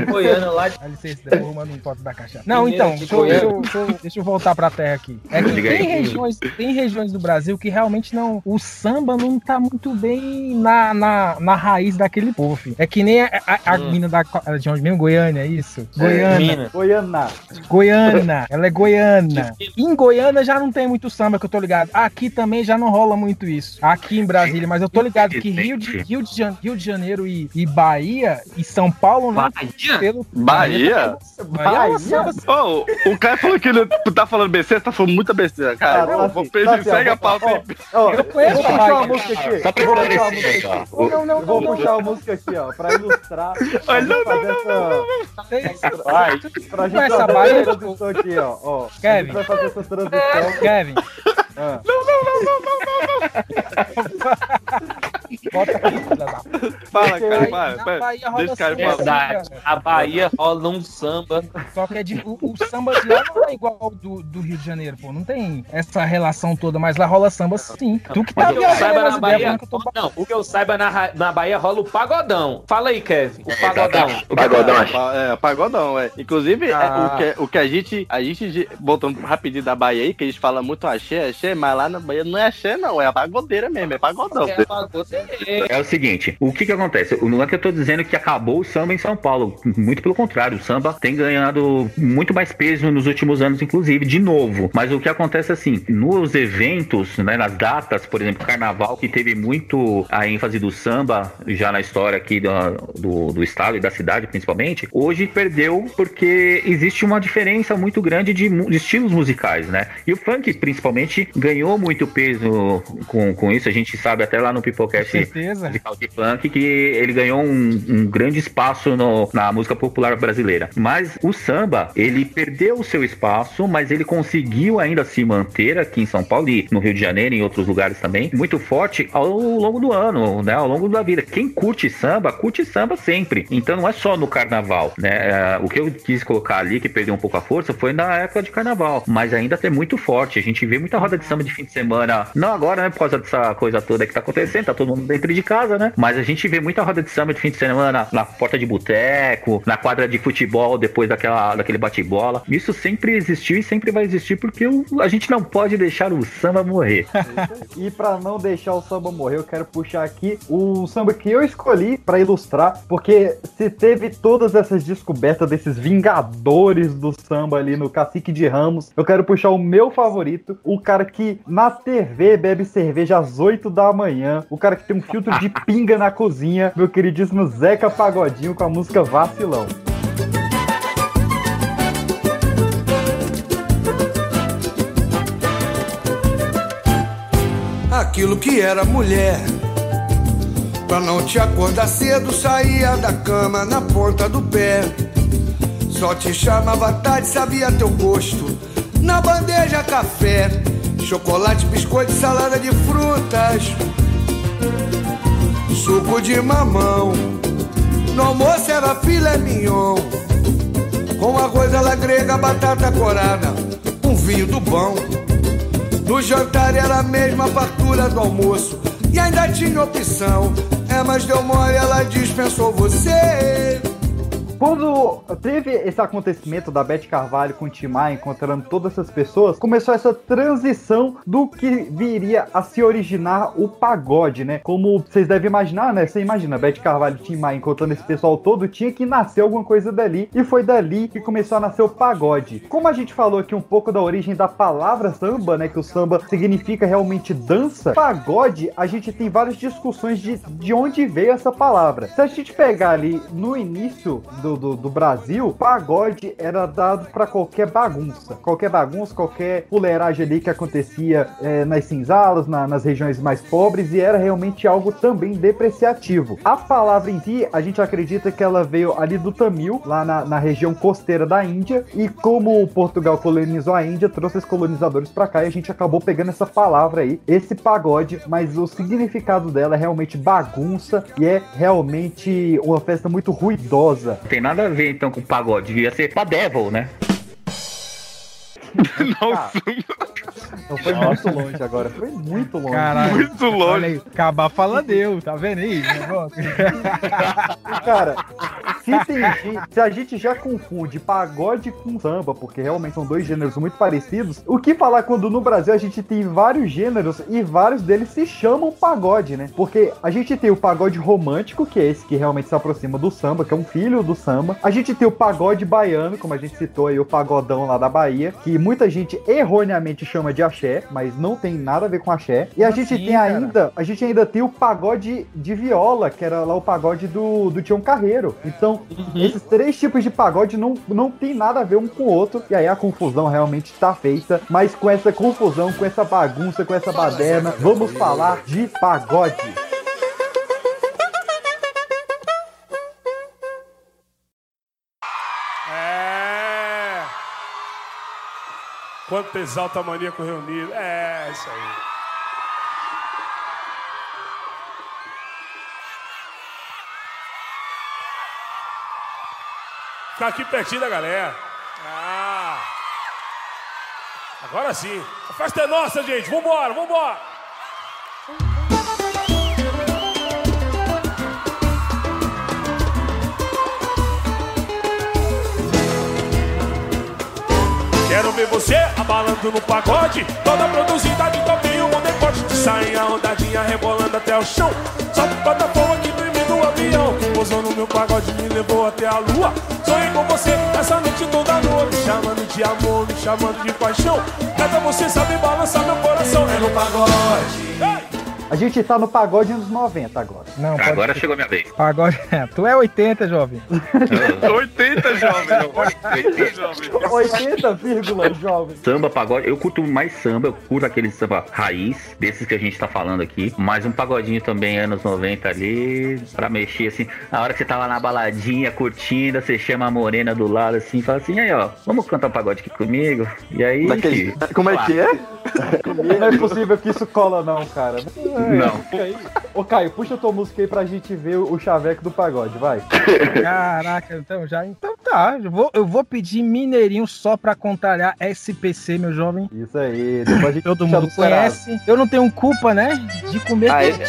Goiânia lá de Dá licença, eu vou arrumando um pote da caixa. Não, então, de deixa eu, deixa, eu, deixa eu- deixa eu voltar pra terra aqui. É que tem aí. regiões, tem regiões do Brasil que realmente não. O samba não tá muito bem na, na, na raiz daquele povo. filho. É que nem a, a, a Hum. mina da. De onde mesmo? Goiânia, é isso? Goiânia. Mina. Goianá. Goiana, ela é goiana. Em Goiânia já não tem muito samba, que eu tô ligado. Aqui também já não rola muito isso. Aqui em Brasília, mas eu tô ligado que Rio de, Rio de, Jan- Rio de Janeiro e, e Bahia e São Paulo, né? Bahia? Pelo, Bahia? Bahia rola samba. Ô, o cara falou que ele tá falando besteira, você tá falando muita besteira, cara. Tá Eu vou assim, tá assim, segue a ó, pauta aí. Ó, Eu conheço vou a Bahia. música aqui. Só pra esclarecer, música ó. aqui. Não, não, não, Eu vou não, puxar uma música aqui, ó, pra ilustrar. Não, gente fazer essa. Tem- Vai. Pra gente essa transição aqui, ó. ó. Kevin. vai fazer essa transição. Kevin, Ah. bota [laughs] aqui, filha da- Fala, cara, Aí, para. na. Bahia rola Deixa cara samba, falar. Verdade. cara. A Bahia rola um samba. Só que é de, o, o samba de lá não é igual ao do, do Rio de Janeiro, pô. Não tem essa relação toda, mas lá rola samba sim. Tu que tá O que eu saiba na ideias, Bahia. tô Não, o que eu saiba na, na Bahia rola o pagodão. Fala aí, Kevin. O pagodão. Pagodão, acho. Pa- É, pagodão, é. Inclusive, é, Ah. o, que, o que a gente, a gente, voltando rapidinho da Bahia aí, que a gente fala muito axé, axé, mas lá na Bahia não é axé, não, é a pagodeira mesmo, é pagodão. É pagodeira. É o seguinte, o que que acontece? Não é que eu tô dizendo que acabou o samba em São Paulo, muito pelo contrário, o samba tem ganhado muito mais peso nos últimos anos, inclusive, de novo. Mas o que acontece assim, nos eventos, né, nas datas, por exemplo, carnaval, que teve muito a ênfase do samba já na história aqui do, do, do estado e da cidade, principalmente, hoje perdeu porque existe uma diferença muito grande de, de estilos musicais, né? E o funk, principalmente, ganhou muito peso com, com isso. A gente sabe até lá no Pipocast certeza. musical de funk que ele ganhou um, um grande espaço no- na música popular brasileira. Mas o samba, ele perdeu o seu espaço, mas ele conseguiu ainda se manter aqui em São Paulo e no Rio de Janeiro e em outros lugares também, muito forte ao longo do ano, né? Ao longo da vida. Quem curte samba, curte samba sempre. Então não é só no carnaval, né? É, o que eu quis colocar ali, que perdeu um pouco a força, foi na época de carnaval. Mas ainda é muito forte. A gente vê muita roda de samba de fim de semana. Não agora, né? Por causa dessa coisa toda que tá acontecendo, tá todo mundo dentro de casa, né? Mas a gente vê muita roda de samba de fim de semana na porta de boteco, na quadra de futebol, depois daquela, daquele bate-bola. Isso sempre existiu e sempre vai existir porque o- a gente não pode deixar o samba morrer. [laughs] E pra não deixar o samba morrer, eu quero puxar aqui o samba que eu escolhi pra ilustrar, porque se teve todas essas descobertas desses vingadores do samba ali no Cacique de Ramos, eu quero puxar o meu favorito, o cara que na TV bebe cerveja às 8 da manhã, o cara que tem um filtro de pinga na cozinha, meu queridíssimo Zeca Pagodinho com a música Vacilão. aquilo que era mulher. Pra não te acordar cedo, saía da cama na ponta do pé. Só te chamava tarde, sabia teu gosto. Na bandeja, café, chocolate, biscoito, salada de frutas, suco de mamão. No almoço era filé mignon, com arroz à la grega, batata corada, um vinho do bom. No jantar era a mesma fartura do almoço. E ainda tinha opção. É, mas deu mole, ela dispensou você Quando teve esse acontecimento da Beth Carvalho com o Timar encontrando todas essas pessoas, começou essa transição do que viria a se originar o pagode, né? Como vocês devem imaginar, né? Você imagina, Beth Carvalho e Timar encontrando esse pessoal todo, tinha que nascer alguma coisa dali, e foi dali que começou a nascer o pagode. Como a gente falou aqui um pouco da origem da palavra samba, né? Que o samba significa realmente dança, pagode, a gente tem várias discussões de, de onde veio essa palavra. Se a gente pegar ali no início do, do, do Brasil, pagode era dado para qualquer bagunça. Qualquer bagunça, qualquer fuleiragem ali que acontecia é, nas cinzalas, na, nas regiões mais pobres, e era realmente algo também depreciativo. A palavra em si, a gente acredita que ela veio ali do Tamil, lá na, na região costeira da Índia, e como Portugal colonizou a Índia, trouxe os colonizadores para cá e a gente acabou pegando essa palavra aí, esse pagode, mas o significado dela é realmente bagunça e é realmente uma festa muito ruidosa. Não tem nada a ver então com pagode, devia ser pra Devil, né? [laughs] Não foi muito longe agora, foi muito longe. Caralho. Olha aí, acabar fala Deus, tá vendo aí? [laughs] Cara, se, tem gente- se a gente já confunde pagode com samba, porque realmente são dois gêneros muito parecidos, o que falar quando no Brasil a gente tem vários gêneros e vários deles se chamam pagode, né? Porque a gente tem o pagode romântico, que é esse que realmente se aproxima do samba, que é um filho do samba. A gente tem o pagode baiano, como a gente citou aí, o pagodão lá da Bahia, que muita gente erroneamente chama de axé, mas não tem nada a ver com axé. E a Como gente assim, tem cara? ainda, a gente ainda tem o pagode de viola, que era lá o pagode do, do Tião Carreiro. Então, esses três tipos de pagode não, não tem nada a ver um com o outro. E aí a confusão realmente está feita. Mas com essa confusão, com essa bagunça, com essa baderna, vamos falar de pagode. Quanto exalta maníaco reunido. É, isso aí. Ficar aqui pertinho da galera. Ah. Agora sim. A festa é nossa, gente. Vambora, vambora. Quero ver você abalando no pagode. Toda produzida de topinho, um decote. De sainha rodadinha, rebolando até o chão. Só de plataforma que dormi do avião. Pousou no meu pagode, me levou até a lua. Sonhei com você essa noite toda noite. Me chamando de amor, me chamando de paixão. Cada você sabe balançar meu coração. É no pagode. A gente tá no pagode anos 90 agora. Não, pode Agora ser. chegou a minha vez. Pagode. [laughs] tu é 80, jovem. [laughs] 80, jovem. não. 80, jovem. 80, vírgula, jovem. Samba, pagode, eu curto mais samba, eu curto aquele samba raiz, desses que a gente tá falando aqui, mas um pagodinho também, anos 90 ali, pra mexer assim, a hora que você tá lá na baladinha, curtindo, você chama a morena do lado assim, fala assim, aí ó, vamos cantar um pagode aqui comigo? E aí... Daquele- como é que é? Não é possível que isso cola, não, cara. Não. Ô, Caio, puxa tua música aí pra gente ver o chaveco do pagode, vai. [laughs] Caraca, então já. Então tá. Eu vou, eu vou pedir Mineirinho só pra contrariar SPC, meu jovem. Isso aí. Depois a gente Todo mundo conhece. Eu não tenho culpa, né? De comer Ah, é? [laughs]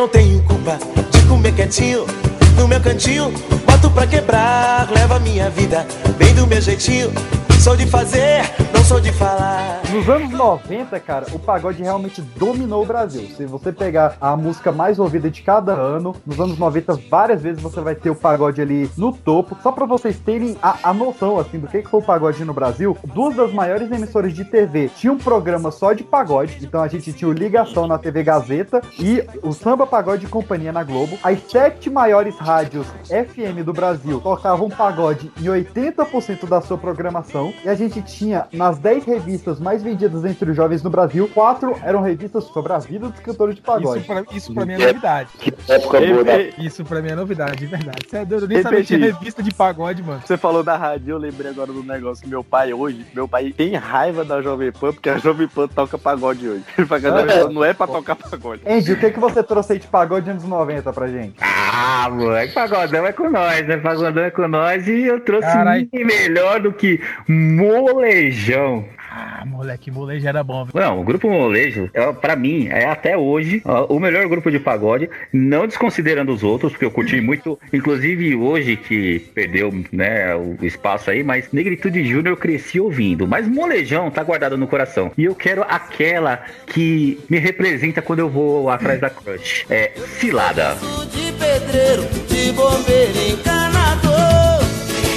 não tenho culpa de comer quietinho no meu cantinho. Boto pra quebrar, leva minha vida bem do meu jeitinho. Sou de fazer, não sou de falar. Nos anos 90, cara, o pagode realmente dominou o Brasil. Se você pegar a música mais ouvida de cada ano, nos anos 90, várias vezes você vai ter o pagode ali no topo. Só pra vocês terem a, a noção, assim, do que, que foi o pagode no Brasil, duas das maiores emissoras de TV tinham um programa só de pagode. Então a gente tinha o Ligação na TV Gazeta e o Samba Pagode Companhia na Globo. As sete maiores rádios FM do Brasil tocavam pagode em 80% da sua programação. E a gente tinha, nas 10 revistas mais vendidas entre os jovens no Brasil, quatro eram revistas sobre a vida dos cantores de pagode. Isso pra, isso pra mim é novidade. Que época boa da... Isso pra mim é novidade, de verdade. Você é doido, eu nem sabia que tinha Repeti. revista de pagode, mano. Você falou da rádio, eu lembrei agora do negócio meu pai hoje, meu pai tem raiva da Jovem Pan, porque a Jovem Pan toca pagode hoje. Ele fala que a Jovem Pan não é pra tocar pagode. Andy, o que, que você trouxe aí de pagode anos 90 pra gente? Ah, moleque, pagodão é com nós, né? Pagodão é com nós e eu trouxe Carai. melhor do que Molejão. Ah, moleque, molejo era bom, velho. Não, o grupo Molejo, é, pra mim, é até hoje o melhor grupo de pagode, não desconsiderando os outros, porque eu curti muito, inclusive hoje que perdeu né, o espaço aí, mas Negritude Júnior eu cresci ouvindo. Mas Molejão tá guardado no coração. E eu quero aquela que me representa quando eu vou atrás da crush. É Cilada. De pedreiro, de bombeiro, encanador.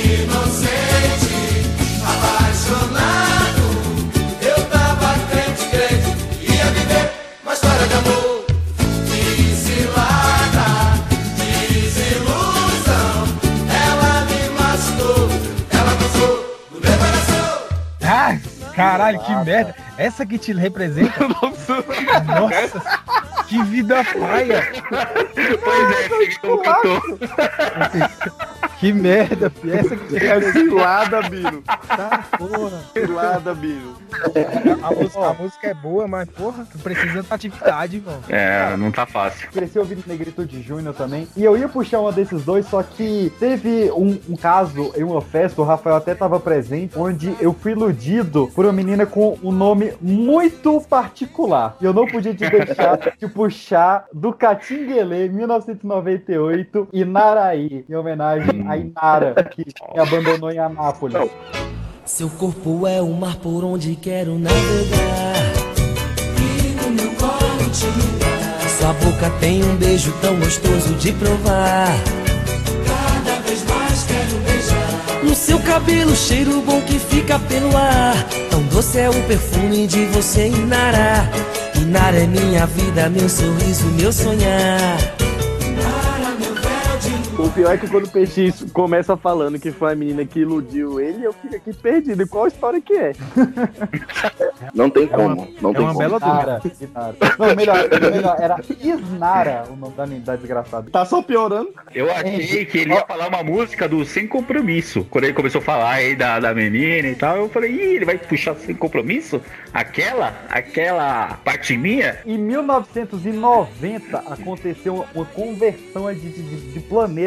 Inocente, apaixonado. Caralho, que merda. Essa que te representa. [laughs] Nossa, que vida paia. Pois é, fiquei como cantor. Que merda, fi. Essa que te É cilada, Bino. Tá, porra. Cilada, Bino. A música, a música é boa, mas, porra, tu precisa de atividade, irmão. É, não tá fácil. Cresci ouvindo Negritude Júnior também. E eu ia puxar uma desses dois, só que teve um, um caso em uma festa, o Rafael até tava presente, onde eu fui iludido por uma menina com um nome muito particular. E eu não podia te deixar [laughs] de puxar do Catinguelê, 1998, Inaraí, em homenagem a Inara, que me abandonou em Anápolis. Seu corpo é o mar por onde quero navegar. E no meu colo te ligar. Sua boca tem um beijo tão gostoso de provar. Cada vez mais quero beijar. No seu cabelo, cheiro bom que fica pelo ar. Tão doce é o perfume de você, Inara. Inara é minha vida, meu sorriso, meu sonhar. O pior é que quando o Peixe começa falando que foi a menina que iludiu ele, eu fico aqui perdido. E qual a história que é? [laughs] Não tem como. Não É tem uma como. bela Inara, Inara. Não, melhor, melhor, era Isnara o nome da, da desgraçada. Tá só piorando? Eu achei que ele ia falar uma música do Sem Compromisso. Quando ele começou a falar aí da, da menina e tal, eu falei, ih, ele vai puxar Sem Compromisso? Aquela? Aquela parte minha? Em 1990 aconteceu uma conversão de, de- de planeta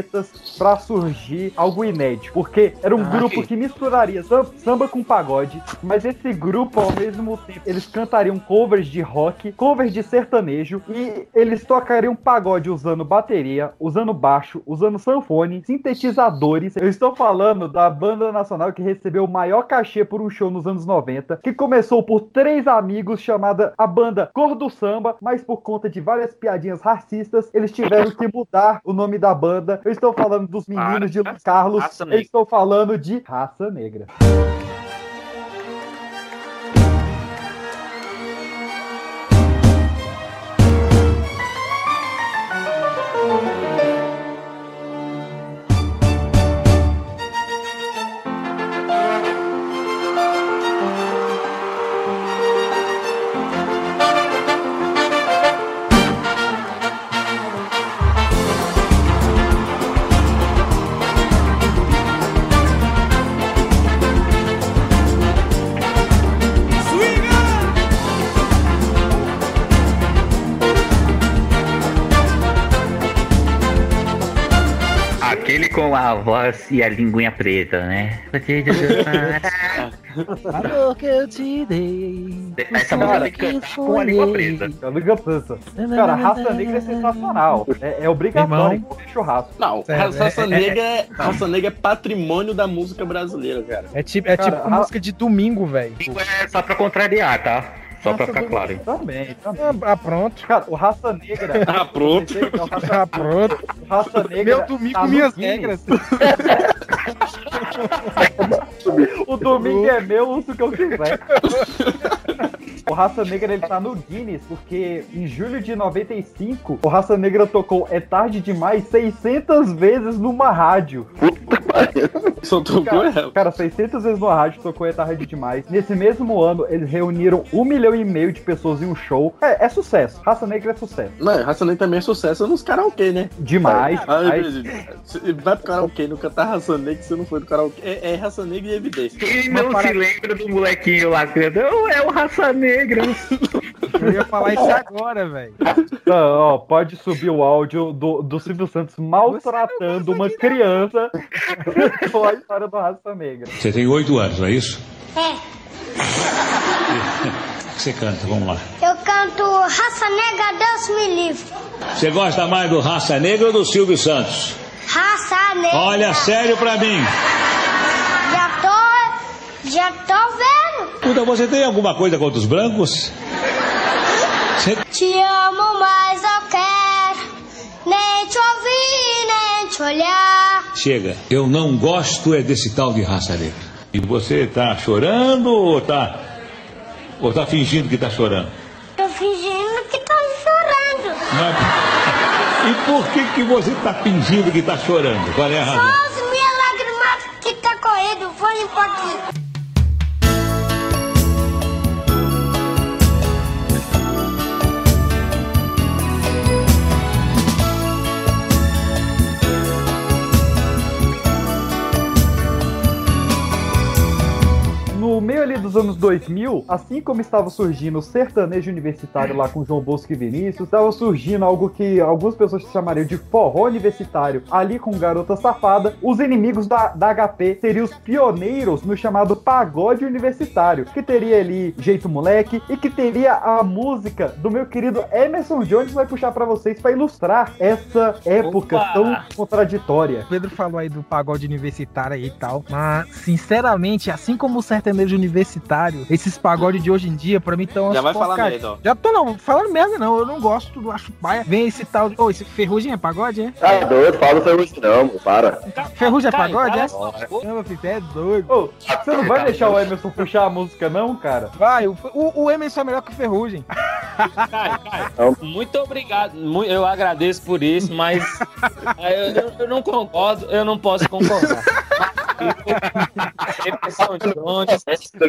pra surgir algo inédito. Porque era um Ai. grupo que misturaria sam- samba com pagode, mas esse grupo, ao mesmo tempo, eles cantariam covers de rock, covers de sertanejo, e eles tocariam pagode usando bateria, usando baixo, usando sanfone, sintetizadores. Eu estou falando da banda nacional que recebeu o maior cachê por um show nos anos 90, que começou por três amigos, chamada a banda Cor do Samba, mas por conta de várias piadinhas racistas, eles tiveram que mudar o nome da banda. Eu estou falando dos meninos de Luiz Carlos, Raça eu Negra. estou falando de Raça Negra. Voz e a linguinha preta, né? [laughs] Amor que eu te dei. Essa música tem que cantar com a língua preta. A língua preta. Cara, Raça Negra é sensacional. É, é obrigatório comer churrasco. Não, É, raça, raça é, é, negra é, raça negra é patrimônio da música brasileira, cara. É tipo, é Cara, tipo a- música de domingo, velho. É só pra contrariar, tá? Só pra ficar claro. aí. Também, também. Ah, pronto. Cara, o Raça Negra. [laughs] Ah, pronto. O Raça, Ah, pronto. Raça Negra. Meu domingo, tá minhas regras. [laughs] O domingo é meu, uso o que eu quiser. [laughs] O Raça Negra ele tá no Guinness porque em julho de 95 o Raça Negra tocou É Tarde Demais 600 vezes numa rádio. Só tocou Cara, ela. cara, 600 vezes numa rádio tocou É Tarde Demais. Nesse mesmo ano eles reuniram um milhão e meio de pessoas em um show. É, é sucesso. Raça Negra é sucesso. Não, raça negra também é sucesso nos karaokê, né? Demais. Ai, demais. Você vai pro karaokê, não cantar raça negra se você não foi do karaokê. É, é raça negra e evidência. Quem não se lembra do molequinho lá que "Oh, é o Raça Negra? [laughs] Eu ia falar isso agora, velho. Ó, pode subir o áudio do, do Silvio Santos maltratando uma criança [laughs] com a história do Raça Negra. Você tem oito anos, não é isso? É, O que você canta? Vamos lá. eu canto Raça Negra, Deus me livre. Você gosta mais do Raça Negra ou do Silvio Santos? Raça Negra. Olha, sério pra mim. Já tô, vendo. Puta, você tem alguma coisa contra os brancos? Você- Te amo, mas eu quero nem te ouvir, nem te olhar. Chega. Eu não gosto é desse tal de raça negra. E você tá chorando ou tá. Ou tá fingindo que tá chorando? Tô fingindo que tô chorando. Mas- E por que que você tá fingindo que tá chorando? Qual é a Só razão? as minhas lágrimas que tá correndo, foi um pouquinho. Dos anos 2000, assim como estava surgindo o sertanejo universitário lá com João Bosco e Vinícius, estava surgindo algo que algumas pessoas chamariam de forró universitário ali com Garota Safada. Os inimigos da, da HP seriam os pioneiros no chamado pagode universitário, que teria ali Jeito Moleque e que teria a música do meu querido Emerson Jones vai puxar pra vocês pra ilustrar essa época Opa! tão contraditória. O Pedro falou aí do pagode universitário e tal, mas sinceramente, assim como o sertanejo universitário, esses pagodes de hoje em dia, pra mim estão Já vai falar merda, ó. Já tô não, falando merda não, eu não gosto, eu acho paia. Vem esse tal de. Ô, esse ferrugem é pagode, é? Tá doido, fala do isso não, para. Ferrugem é Cai, pagode, cala é? a boca. Não, meu filho, você é doido. Ô, você não vai deixar o Emerson puxar a música, não, cara? Vai, o, o, o Emerson é melhor que o Ferrugem. Muito obrigado, eu agradeço por isso, mas [laughs] é, eu, eu- eu não concordo, eu não posso concordar. [laughs] Emerson Jones,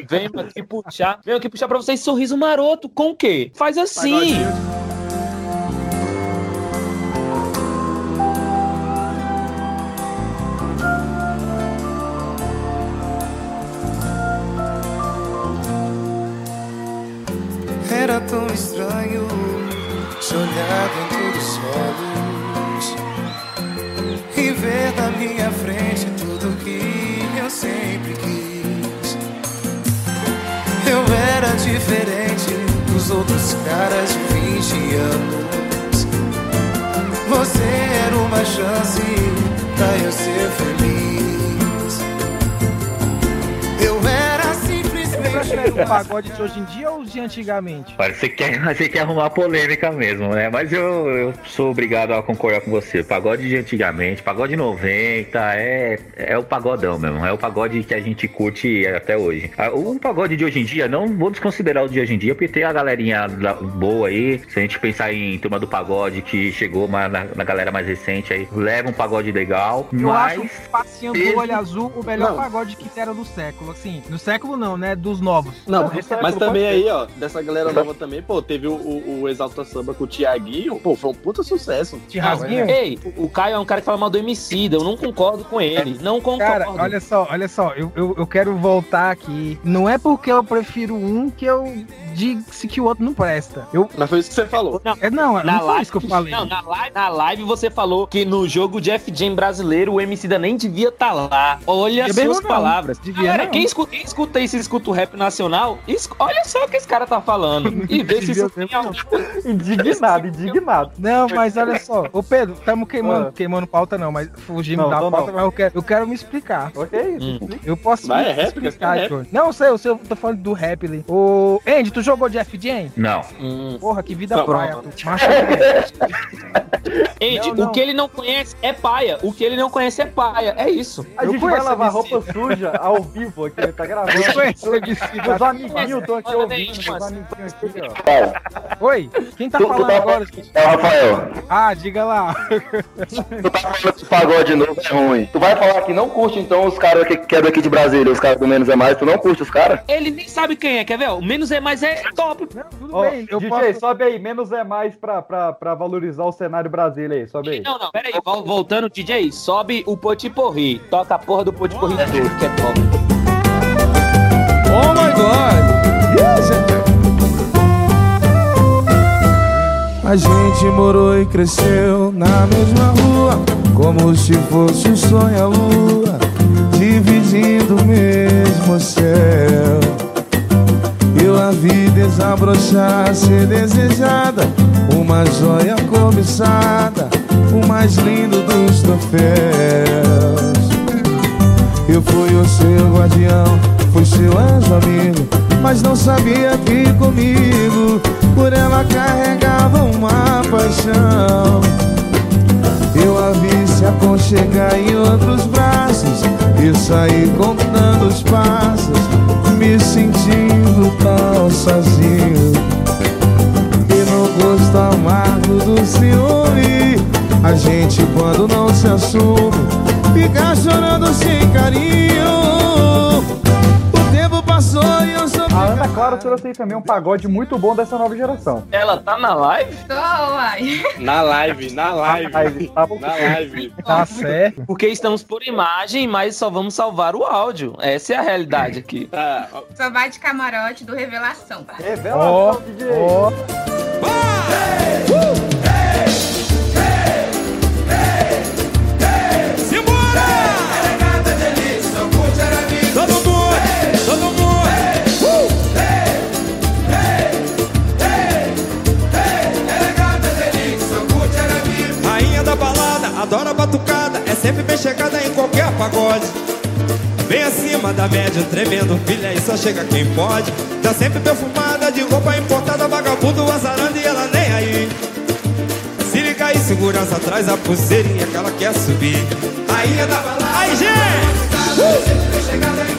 vem aqui puxar, vem aqui puxar pra vocês sorriso maroto, com o quê? Faz assim. Era tão estranho se olhar dentro dos olhos e ver minha frente tudo que eu sempre quis. Eu era diferente dos outros caras de 20 anos. Você era uma chance pra eu ser feliz. Pagode de hoje em dia ou os de antigamente? Parece que quer, [laughs] você quer arrumar polêmica mesmo, né? Mas eu, eu sou obrigado a concordar com você. Pagode de antigamente, pagode 90, é, é o pagodão mesmo. É o pagode que a gente curte até hoje. Ah, O pagode de hoje em dia, não vou desconsiderar o de hoje em dia, porque tem a galerinha boa aí. Se a gente pensar em turma do pagode que chegou na, na galera mais recente aí, leva um pagode legal. Eu mas. acho o Passinho do Mesmo- Olho Azul o melhor Não. pagode que era do século. Assim, no século não, né? Dos novos. Não, é mas século também aí, ó, dessa galera nova também, pô, teve o, o, o Exalta Samba com o Tiaguinho, pô, foi um puta sucesso. Ei, o Caio é um cara que fala mal do Emicida, eu não concordo com ele. Não concordo. Cara, olha só, olha só, eu, eu, eu quero voltar aqui. Não é porque eu prefiro um que eu disse que o outro não presta. Eu... Mas foi isso que você falou. Não, é, não, na não foi live, isso que eu falei. Não, na live, na live você falou que no jogo de F-Jam brasileiro o Emicida nem devia estar lá. Olha as suas não. palavras. Devia não. quem escuta, quem escuta isso e escuta o rap nacional, olha só o que esse cara tá falando. [laughs] E vê se isso tem algum... Indignado, indignado. Não, mas olha só. Ô Pedro, estamos queimando, Ah. queimando pauta não, mas fugindo Não, da pauta, não. mas eu quero, eu quero me explicar. Ok, Hum. Eu posso Vai, me é rap, quer explicar. Johnny. Não, eu sei, eu sei, eu tô falando do rap ali. Ô, Andy, tu jogou de FJ? Não. Porra, que vida Não, praia. [laughs] Andy, Não, não. o que ele não conhece é paia. O que ele não conhece é paia. É isso. A gente vai lavar roupa suja ao vivo aqui, ele tá gravando. Eu conheço tá? Amiguinhos estão aqui ouvindo, meus amiguinhos aqui, ó. Oi, quem tá Tu- tu falando tá- agora? É o Rafael. Ah, diga lá. Tu tá falando que o pagode novo é ruim. Tu vai falar que não curte então os caras que, que é daqui de Brasília, os caras do Menos é Mais, tu não curte os caras? Ele nem sabe quem é, quer ver? O menos é mais é top. Ó, bem, eu DJ, posso- sobe aí, menos é mais pra, pra, pra valorizar o cenário Brasília aí, sobe aí. Não, não, pera aí, vol- voltando, DJ, sobe o Potiporri. Toca a porra do Potiporri todo, que é top. God! A gente morou e cresceu na mesma rua, como se fosse um sonho a lua, dividindo o mesmo céu. Eu a vi desabrochar, ser desejada, uma joia cobiçada, o mais lindo dos troféus. Eu fui o seu guardião, fui seu anjo amigo, mas não sabia que comigo por ela carregava uma paixão. Eu a vi se aconchegar em outros braços e saí contando os passos, me sentindo tão sozinho. E no gosto amargo do ciúme, a gente quando não se assume, fica chorando sem carinho. A Ana Clara trouxe aí também um pagode muito bom dessa nova geração. Ela tá na live? Tô, uai. Na live, na live. Live, tá bom. Na live. Tá certo. Porque estamos por imagem, mas só vamos salvar o áudio. Essa é a realidade aqui. Tá, [laughs] ó, Só vai de camarote do Revelação. Revelação, Ó, DJ. ó. Todo batucada, é sempre bem chegada em qualquer pagode. Bem acima da média, tremendo, filha, e só chega quem pode. Tá sempre perfumada, de roupa importada, vagabundo, azarando e ela nem aí. Se liga aí, segurança, traz a pulseirinha que ela quer subir. Rainha da balada. Aí, gente! A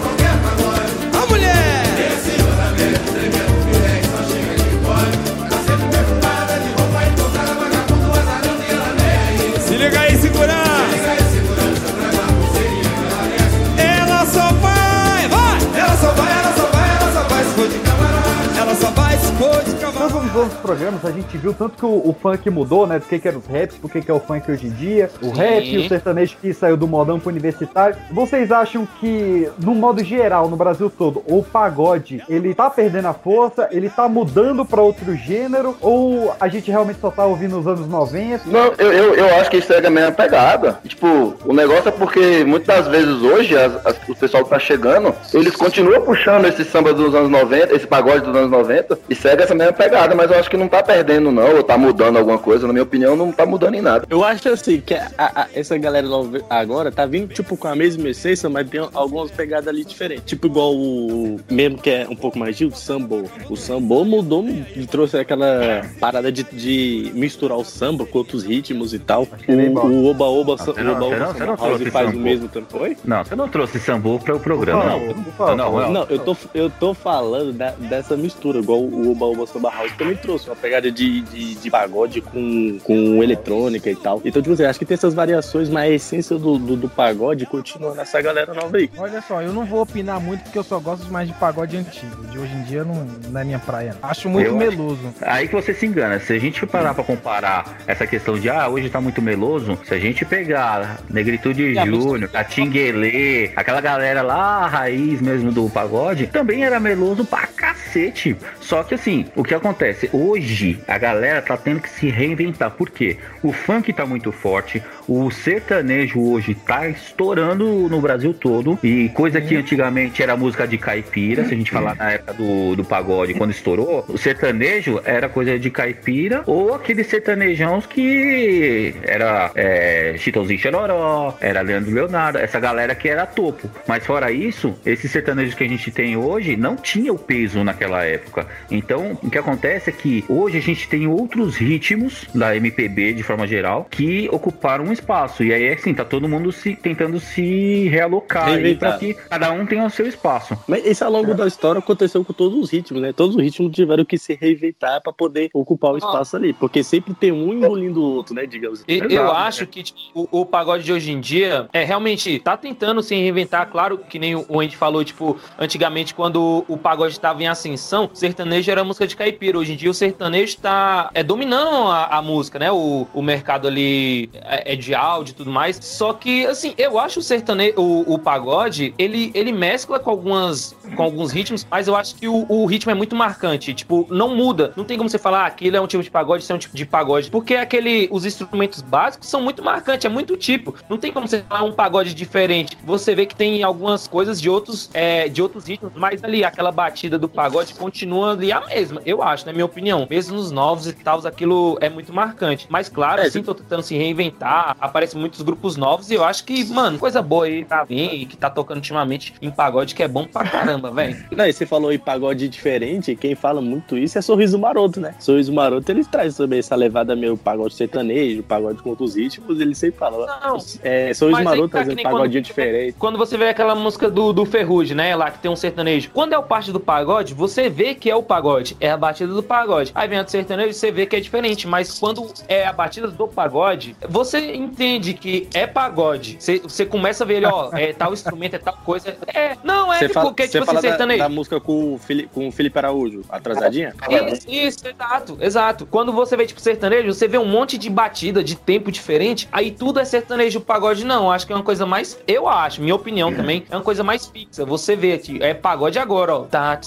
vamos outros programas a gente viu tanto que o, o funk mudou, né? Do que, que era os raps, do que, que é o funk hoje em dia. O Sim. rap, o sertanejo que saiu do modão pro universitário. Vocês acham que, no modo geral, no Brasil todo, o pagode, ele tá perdendo a força, ele tá mudando pra outro gênero, ou a gente realmente só tá ouvindo nos anos 90? Não, eu, eu, eu acho que segue a mesma pegada. Tipo, o negócio é porque muitas vezes hoje as- as- o pessoal que tá chegando, eles continuam puxando esse samba dos anos 90, esse pagode dos anos 90, e segue essa mesma pegada, mas eu acho que não tá perdendo não, ou tá mudando alguma coisa, na minha opinião, não tá mudando em nada. Eu acho assim, que a- a- essa galera nova agora tá vindo, tipo, com a mesma essência, mas tem algumas pegadas ali diferentes. Tipo, igual o. Mesmo que é um pouco mais de o samba. O samba mudou e trouxe aquela parada de, de misturar o samba com outros ritmos e tal. O, o Oba Oba Você o não- Oba você Oba não- você não Samba House trouxe faz o sambo. mesmo tempo. Oi? Não, você não trouxe sambu para o programa, não. Não, eu tô, eu tô falando da- dessa mistura, igual o Oba Oba Samba House também trouxe, uma pegada de, de, de pagode com, com eletrônica e tal. Então, tipo assim, acho que tem essas variações, mas a essência do, do, do pagode continua nessa galera nova aí. Olha só, eu não vou opinar muito porque eu só gosto mais de pagode antigo. De hoje em dia não, não é minha praia. Acho muito Eu acho- meloso. Aí que você se engana. Se a gente parar pra comparar essa questão de ah, hoje tá muito meloso, se a gente pegar Negritude E a Júnior, a Tinguelê, aquela galera lá, a raiz mesmo do pagode, também era meloso pra cacete. Só que assim, o que acontece? Hoje a galera tá tendo que se reinventar. Por quê? O funk tá muito forte, o sertanejo hoje tá estourando no Brasil todo. E coisa que antigamente era música de caipira, se a gente falar na época do, do pagode, quando estourou, o sertanejo era coisa de caipira ou aqueles sertanejão que era é, Chitãozinho Chororó, era Leandro Leonardo, essa galera que era topo. Mas fora isso, esses sertanejos que a gente tem hoje não tinha o peso naquela época. Então, o que acontece é que hoje a gente tem outros ritmos da MPB de forma geral que ocuparam um espaço. E aí, assim, tá todo mundo se tentando se realocar pra que cada um tenha o seu espaço. Mas isso ao longo da história aconteceu com todos os ritmos, né? Todos os ritmos tiveram que se reinventar pra poder ocupar o espaço ali. Porque sempre tem um engolindo o outro, né? Digamos. E- Eu acho que tipo, o, o pagode de hoje em dia é realmente tá tentando se reinventar, claro, que nem o Andy falou, tipo, antigamente quando o pagode estava em ascensão, sertanejo era música de caipira. Hoje em dia o sertanejo tá é, dominando a, a música, né? O, o mercado ali é, é de áudio e tudo mais. Só que, assim, eu acho o sertanejo, o, o pagode, ele, ele mescla com algumas com alguns ritmos, mas eu acho que o, o ritmo é muito marcante. Tipo, não muda. Não tem como você falar, ah, aquilo é um tipo de pagode, isso é um tipo de pagode. Porque aquele, os instrumentos básicos são muito marcantes, é muito tipo. Não tem como você falar um pagode diferente. Você vê que tem algumas coisas de outros, é, de outros ritmos, mas ali, aquela batida do pagode continua ali a mesma, eu acho, na minha opinião. Mesmo nos novos e tal, aquilo é muito marcante. Mas claro, sim, tô tentando se reinventar. Aparecem muitos grupos novos e eu acho que, mano, coisa boa aí tá vindo e que tá tocando ultimamente em pagode, que é bom pra caramba, velho. [laughs] Não, e você falou em pagode diferente, quem fala muito isso é Sorriso Maroto, né? Sorriso Maroto, ele traz também essa levada meio pagode sertanejo, pagode com outros ritmos, ele sempre fala. Não, é, Sorriso aí Maroto tá trazendo pagodinho quando- diferente. Quando você vê aquela música do, do Ferrugem, né? Lá que tem um sertanejo. Quando é o parte do pagode, você vê que é o pagode. É a batida do pagode. Aí vem a do sertanejo, você vê que é diferente. Mas quando é a batida do pagode, você entende que é pagode. Você, você começa a ver ele, ó, é tal instrumento, é tal coisa. É, não, é Você fala, porque, tipo assim, fala da, sertanejo. da música com o, Fili, com o Felipe Araújo, atrasadinha? Isso, isso, exato, exato. Quando você vê, tipo, sertanejo, você vê um monte de batida, de tempo diferente, aí tudo é sertanejo pagode, não. Acho que é uma coisa mais, eu acho, minha opinião também, é uma coisa mais fixa. Você vê aqui, é pagode agora, ó. Tá,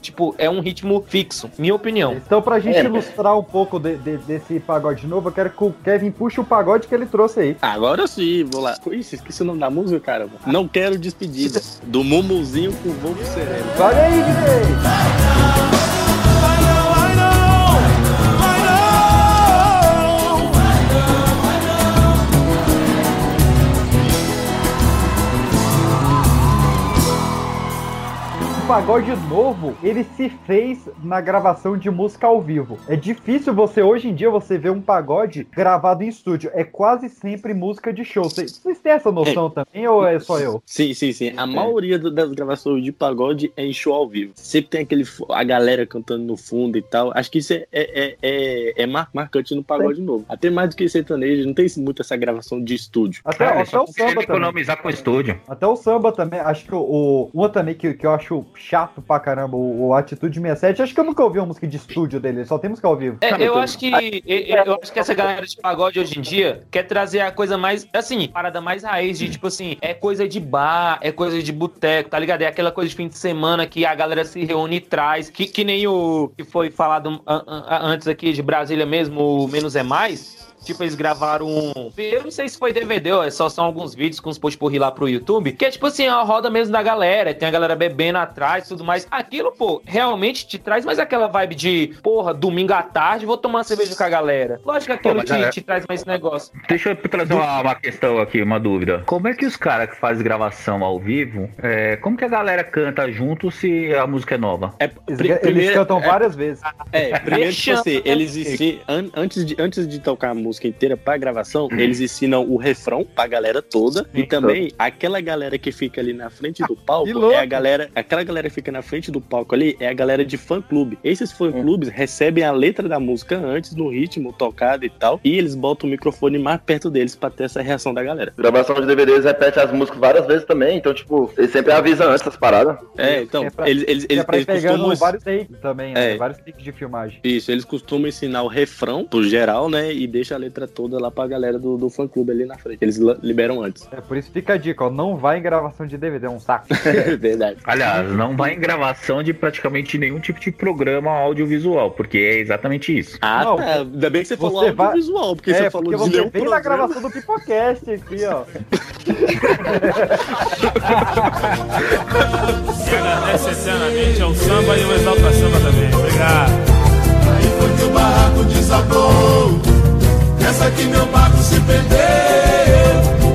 tipo, é um ritmo fixo, minha opinião. Então, pra gente É. ilustrar um pouco de- de- desse pagode novo, eu quero que o Kevin puxe o pagode que ele trouxe aí. Agora sim, vou lá. Ixi, esqueci o nome da música, cara. Não quero despedida. Do Mumuzinho com o Voo Sereno. Vai aí, DJ! Pagode novo, ele se fez na gravação de música ao vivo. É difícil você, hoje em dia, você ver um pagode gravado em estúdio. É quase sempre música de show. Vocês têm essa noção também ou é só eu? Sim, sim, sim. A maioria do- das gravações de pagode é em show ao vivo. Sempre tem aquele a galera cantando no fundo e tal. Acho que isso é, é, é, é, é mar- marcante no pagode novo. Até mais do que sertanejo, não tem muito essa gravação de estúdio. Até, até o samba também. economizar com o estúdio. Até o samba também, acho que o, o uma também que, que eu acho chato pra caramba, o, o Atitude 67. Acho que eu nunca ouvi uma música de estúdio dele, só tem música ao vivo. É, eu acho que eu, eu acho que essa galera de pagode hoje em dia quer trazer a coisa mais assim, parada mais raiz de tipo assim, é coisa de bar, é coisa de boteco, tá ligado? É aquela coisa de fim de semana que a galera se reúne e traz, que, que nem o que foi falado an- an- antes aqui de Brasília mesmo, o Menos é Mais. Tipo, eles gravaram um. Eu não sei se foi DVD, ó, é só são alguns vídeos com os posts por lá pro YouTube. Que é tipo assim, a roda mesmo da galera. Tem a galera bebendo atrás e tudo mais. Aquilo, pô, realmente te traz mais aquela vibe de, porra, domingo à tarde, vou tomar uma cerveja com a galera. Lógico que aquilo mas te, é- te traz mais esse negócio. Deixa eu trazer uma, uma questão aqui, uma dúvida. Como é que os caras que fazem gravação ao vivo, é, como que a galera canta junto se a música é nova? É, Eles, eles cantam várias vezes. É, primeiro, tipo Deixa- assim, eles ensinam, an- antes de, antes de tocar a música inteira pra gravação, eles ensinam o refrão pra galera toda. E também, aquela galera que fica ali na frente do [laughs] palco, é a galera, aquela galera que fica na frente do palco ali, é a galera de fã-clube. Esses fã-clubes recebem a letra da música antes, no ritmo, tocado e tal, e eles botam o microfone mais perto deles pra ter essa reação da galera. Gravação de DVD, eles repetem as músicas várias vezes também, então, tipo, eles sempre avisam antes essas paradas. É, então, É pra- eles, eles, é eles, pra ir eles costumam... vários takes também, né? É. Vários takes de filmagem. Isso, eles costumam ensinar o refrão pro geral, né? E deixa a letra toda lá pra galera do, do fã clube ali na frente. Eles liberam antes. É por isso fica a dica, ó. Não vai em gravação de DVD, é um saco. [laughs] Verdade. Aliás, não vai em gravação de praticamente nenhum tipo de programa audiovisual, porque é exatamente isso. Ah, Não, tá. Ainda bem que você falou você vai- audiovisual, porque é, você falou porque de você vem na gravação do Pipocast aqui, ó. Que agradece eternamente ao samba e o exalta samba também. Obrigado. Aí foi que o barraco desabou. Essa que meu barco se perdeu.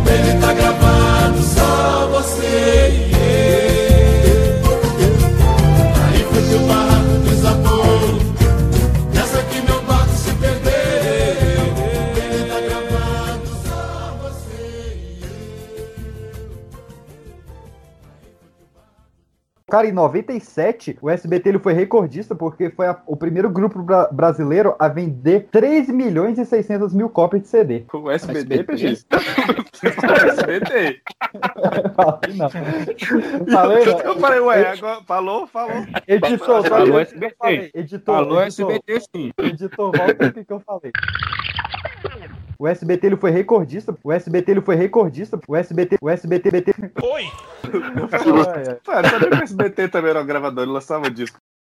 Ele tá gravado, só você e eu. Cara, em 97, o SBT ele foi recordista porque foi a- o primeiro grupo bra- brasileiro a vender 3 milhões e 600 mil cópias de CD. O SBT, PX? SBT. Falei não. [laughs] Falei não. Eu falei, ué, agora falou, falou. Editor, Falou o SBT. eu falei. Editor, Falou editor. SBT sim. Editor, volta o que eu falei. O SBT ele foi recordista, o SBT ele foi recordista, o SBT, o SBT, BT. Oi! Cara, sabia que o SBT também era um gravador, ele lançava disco.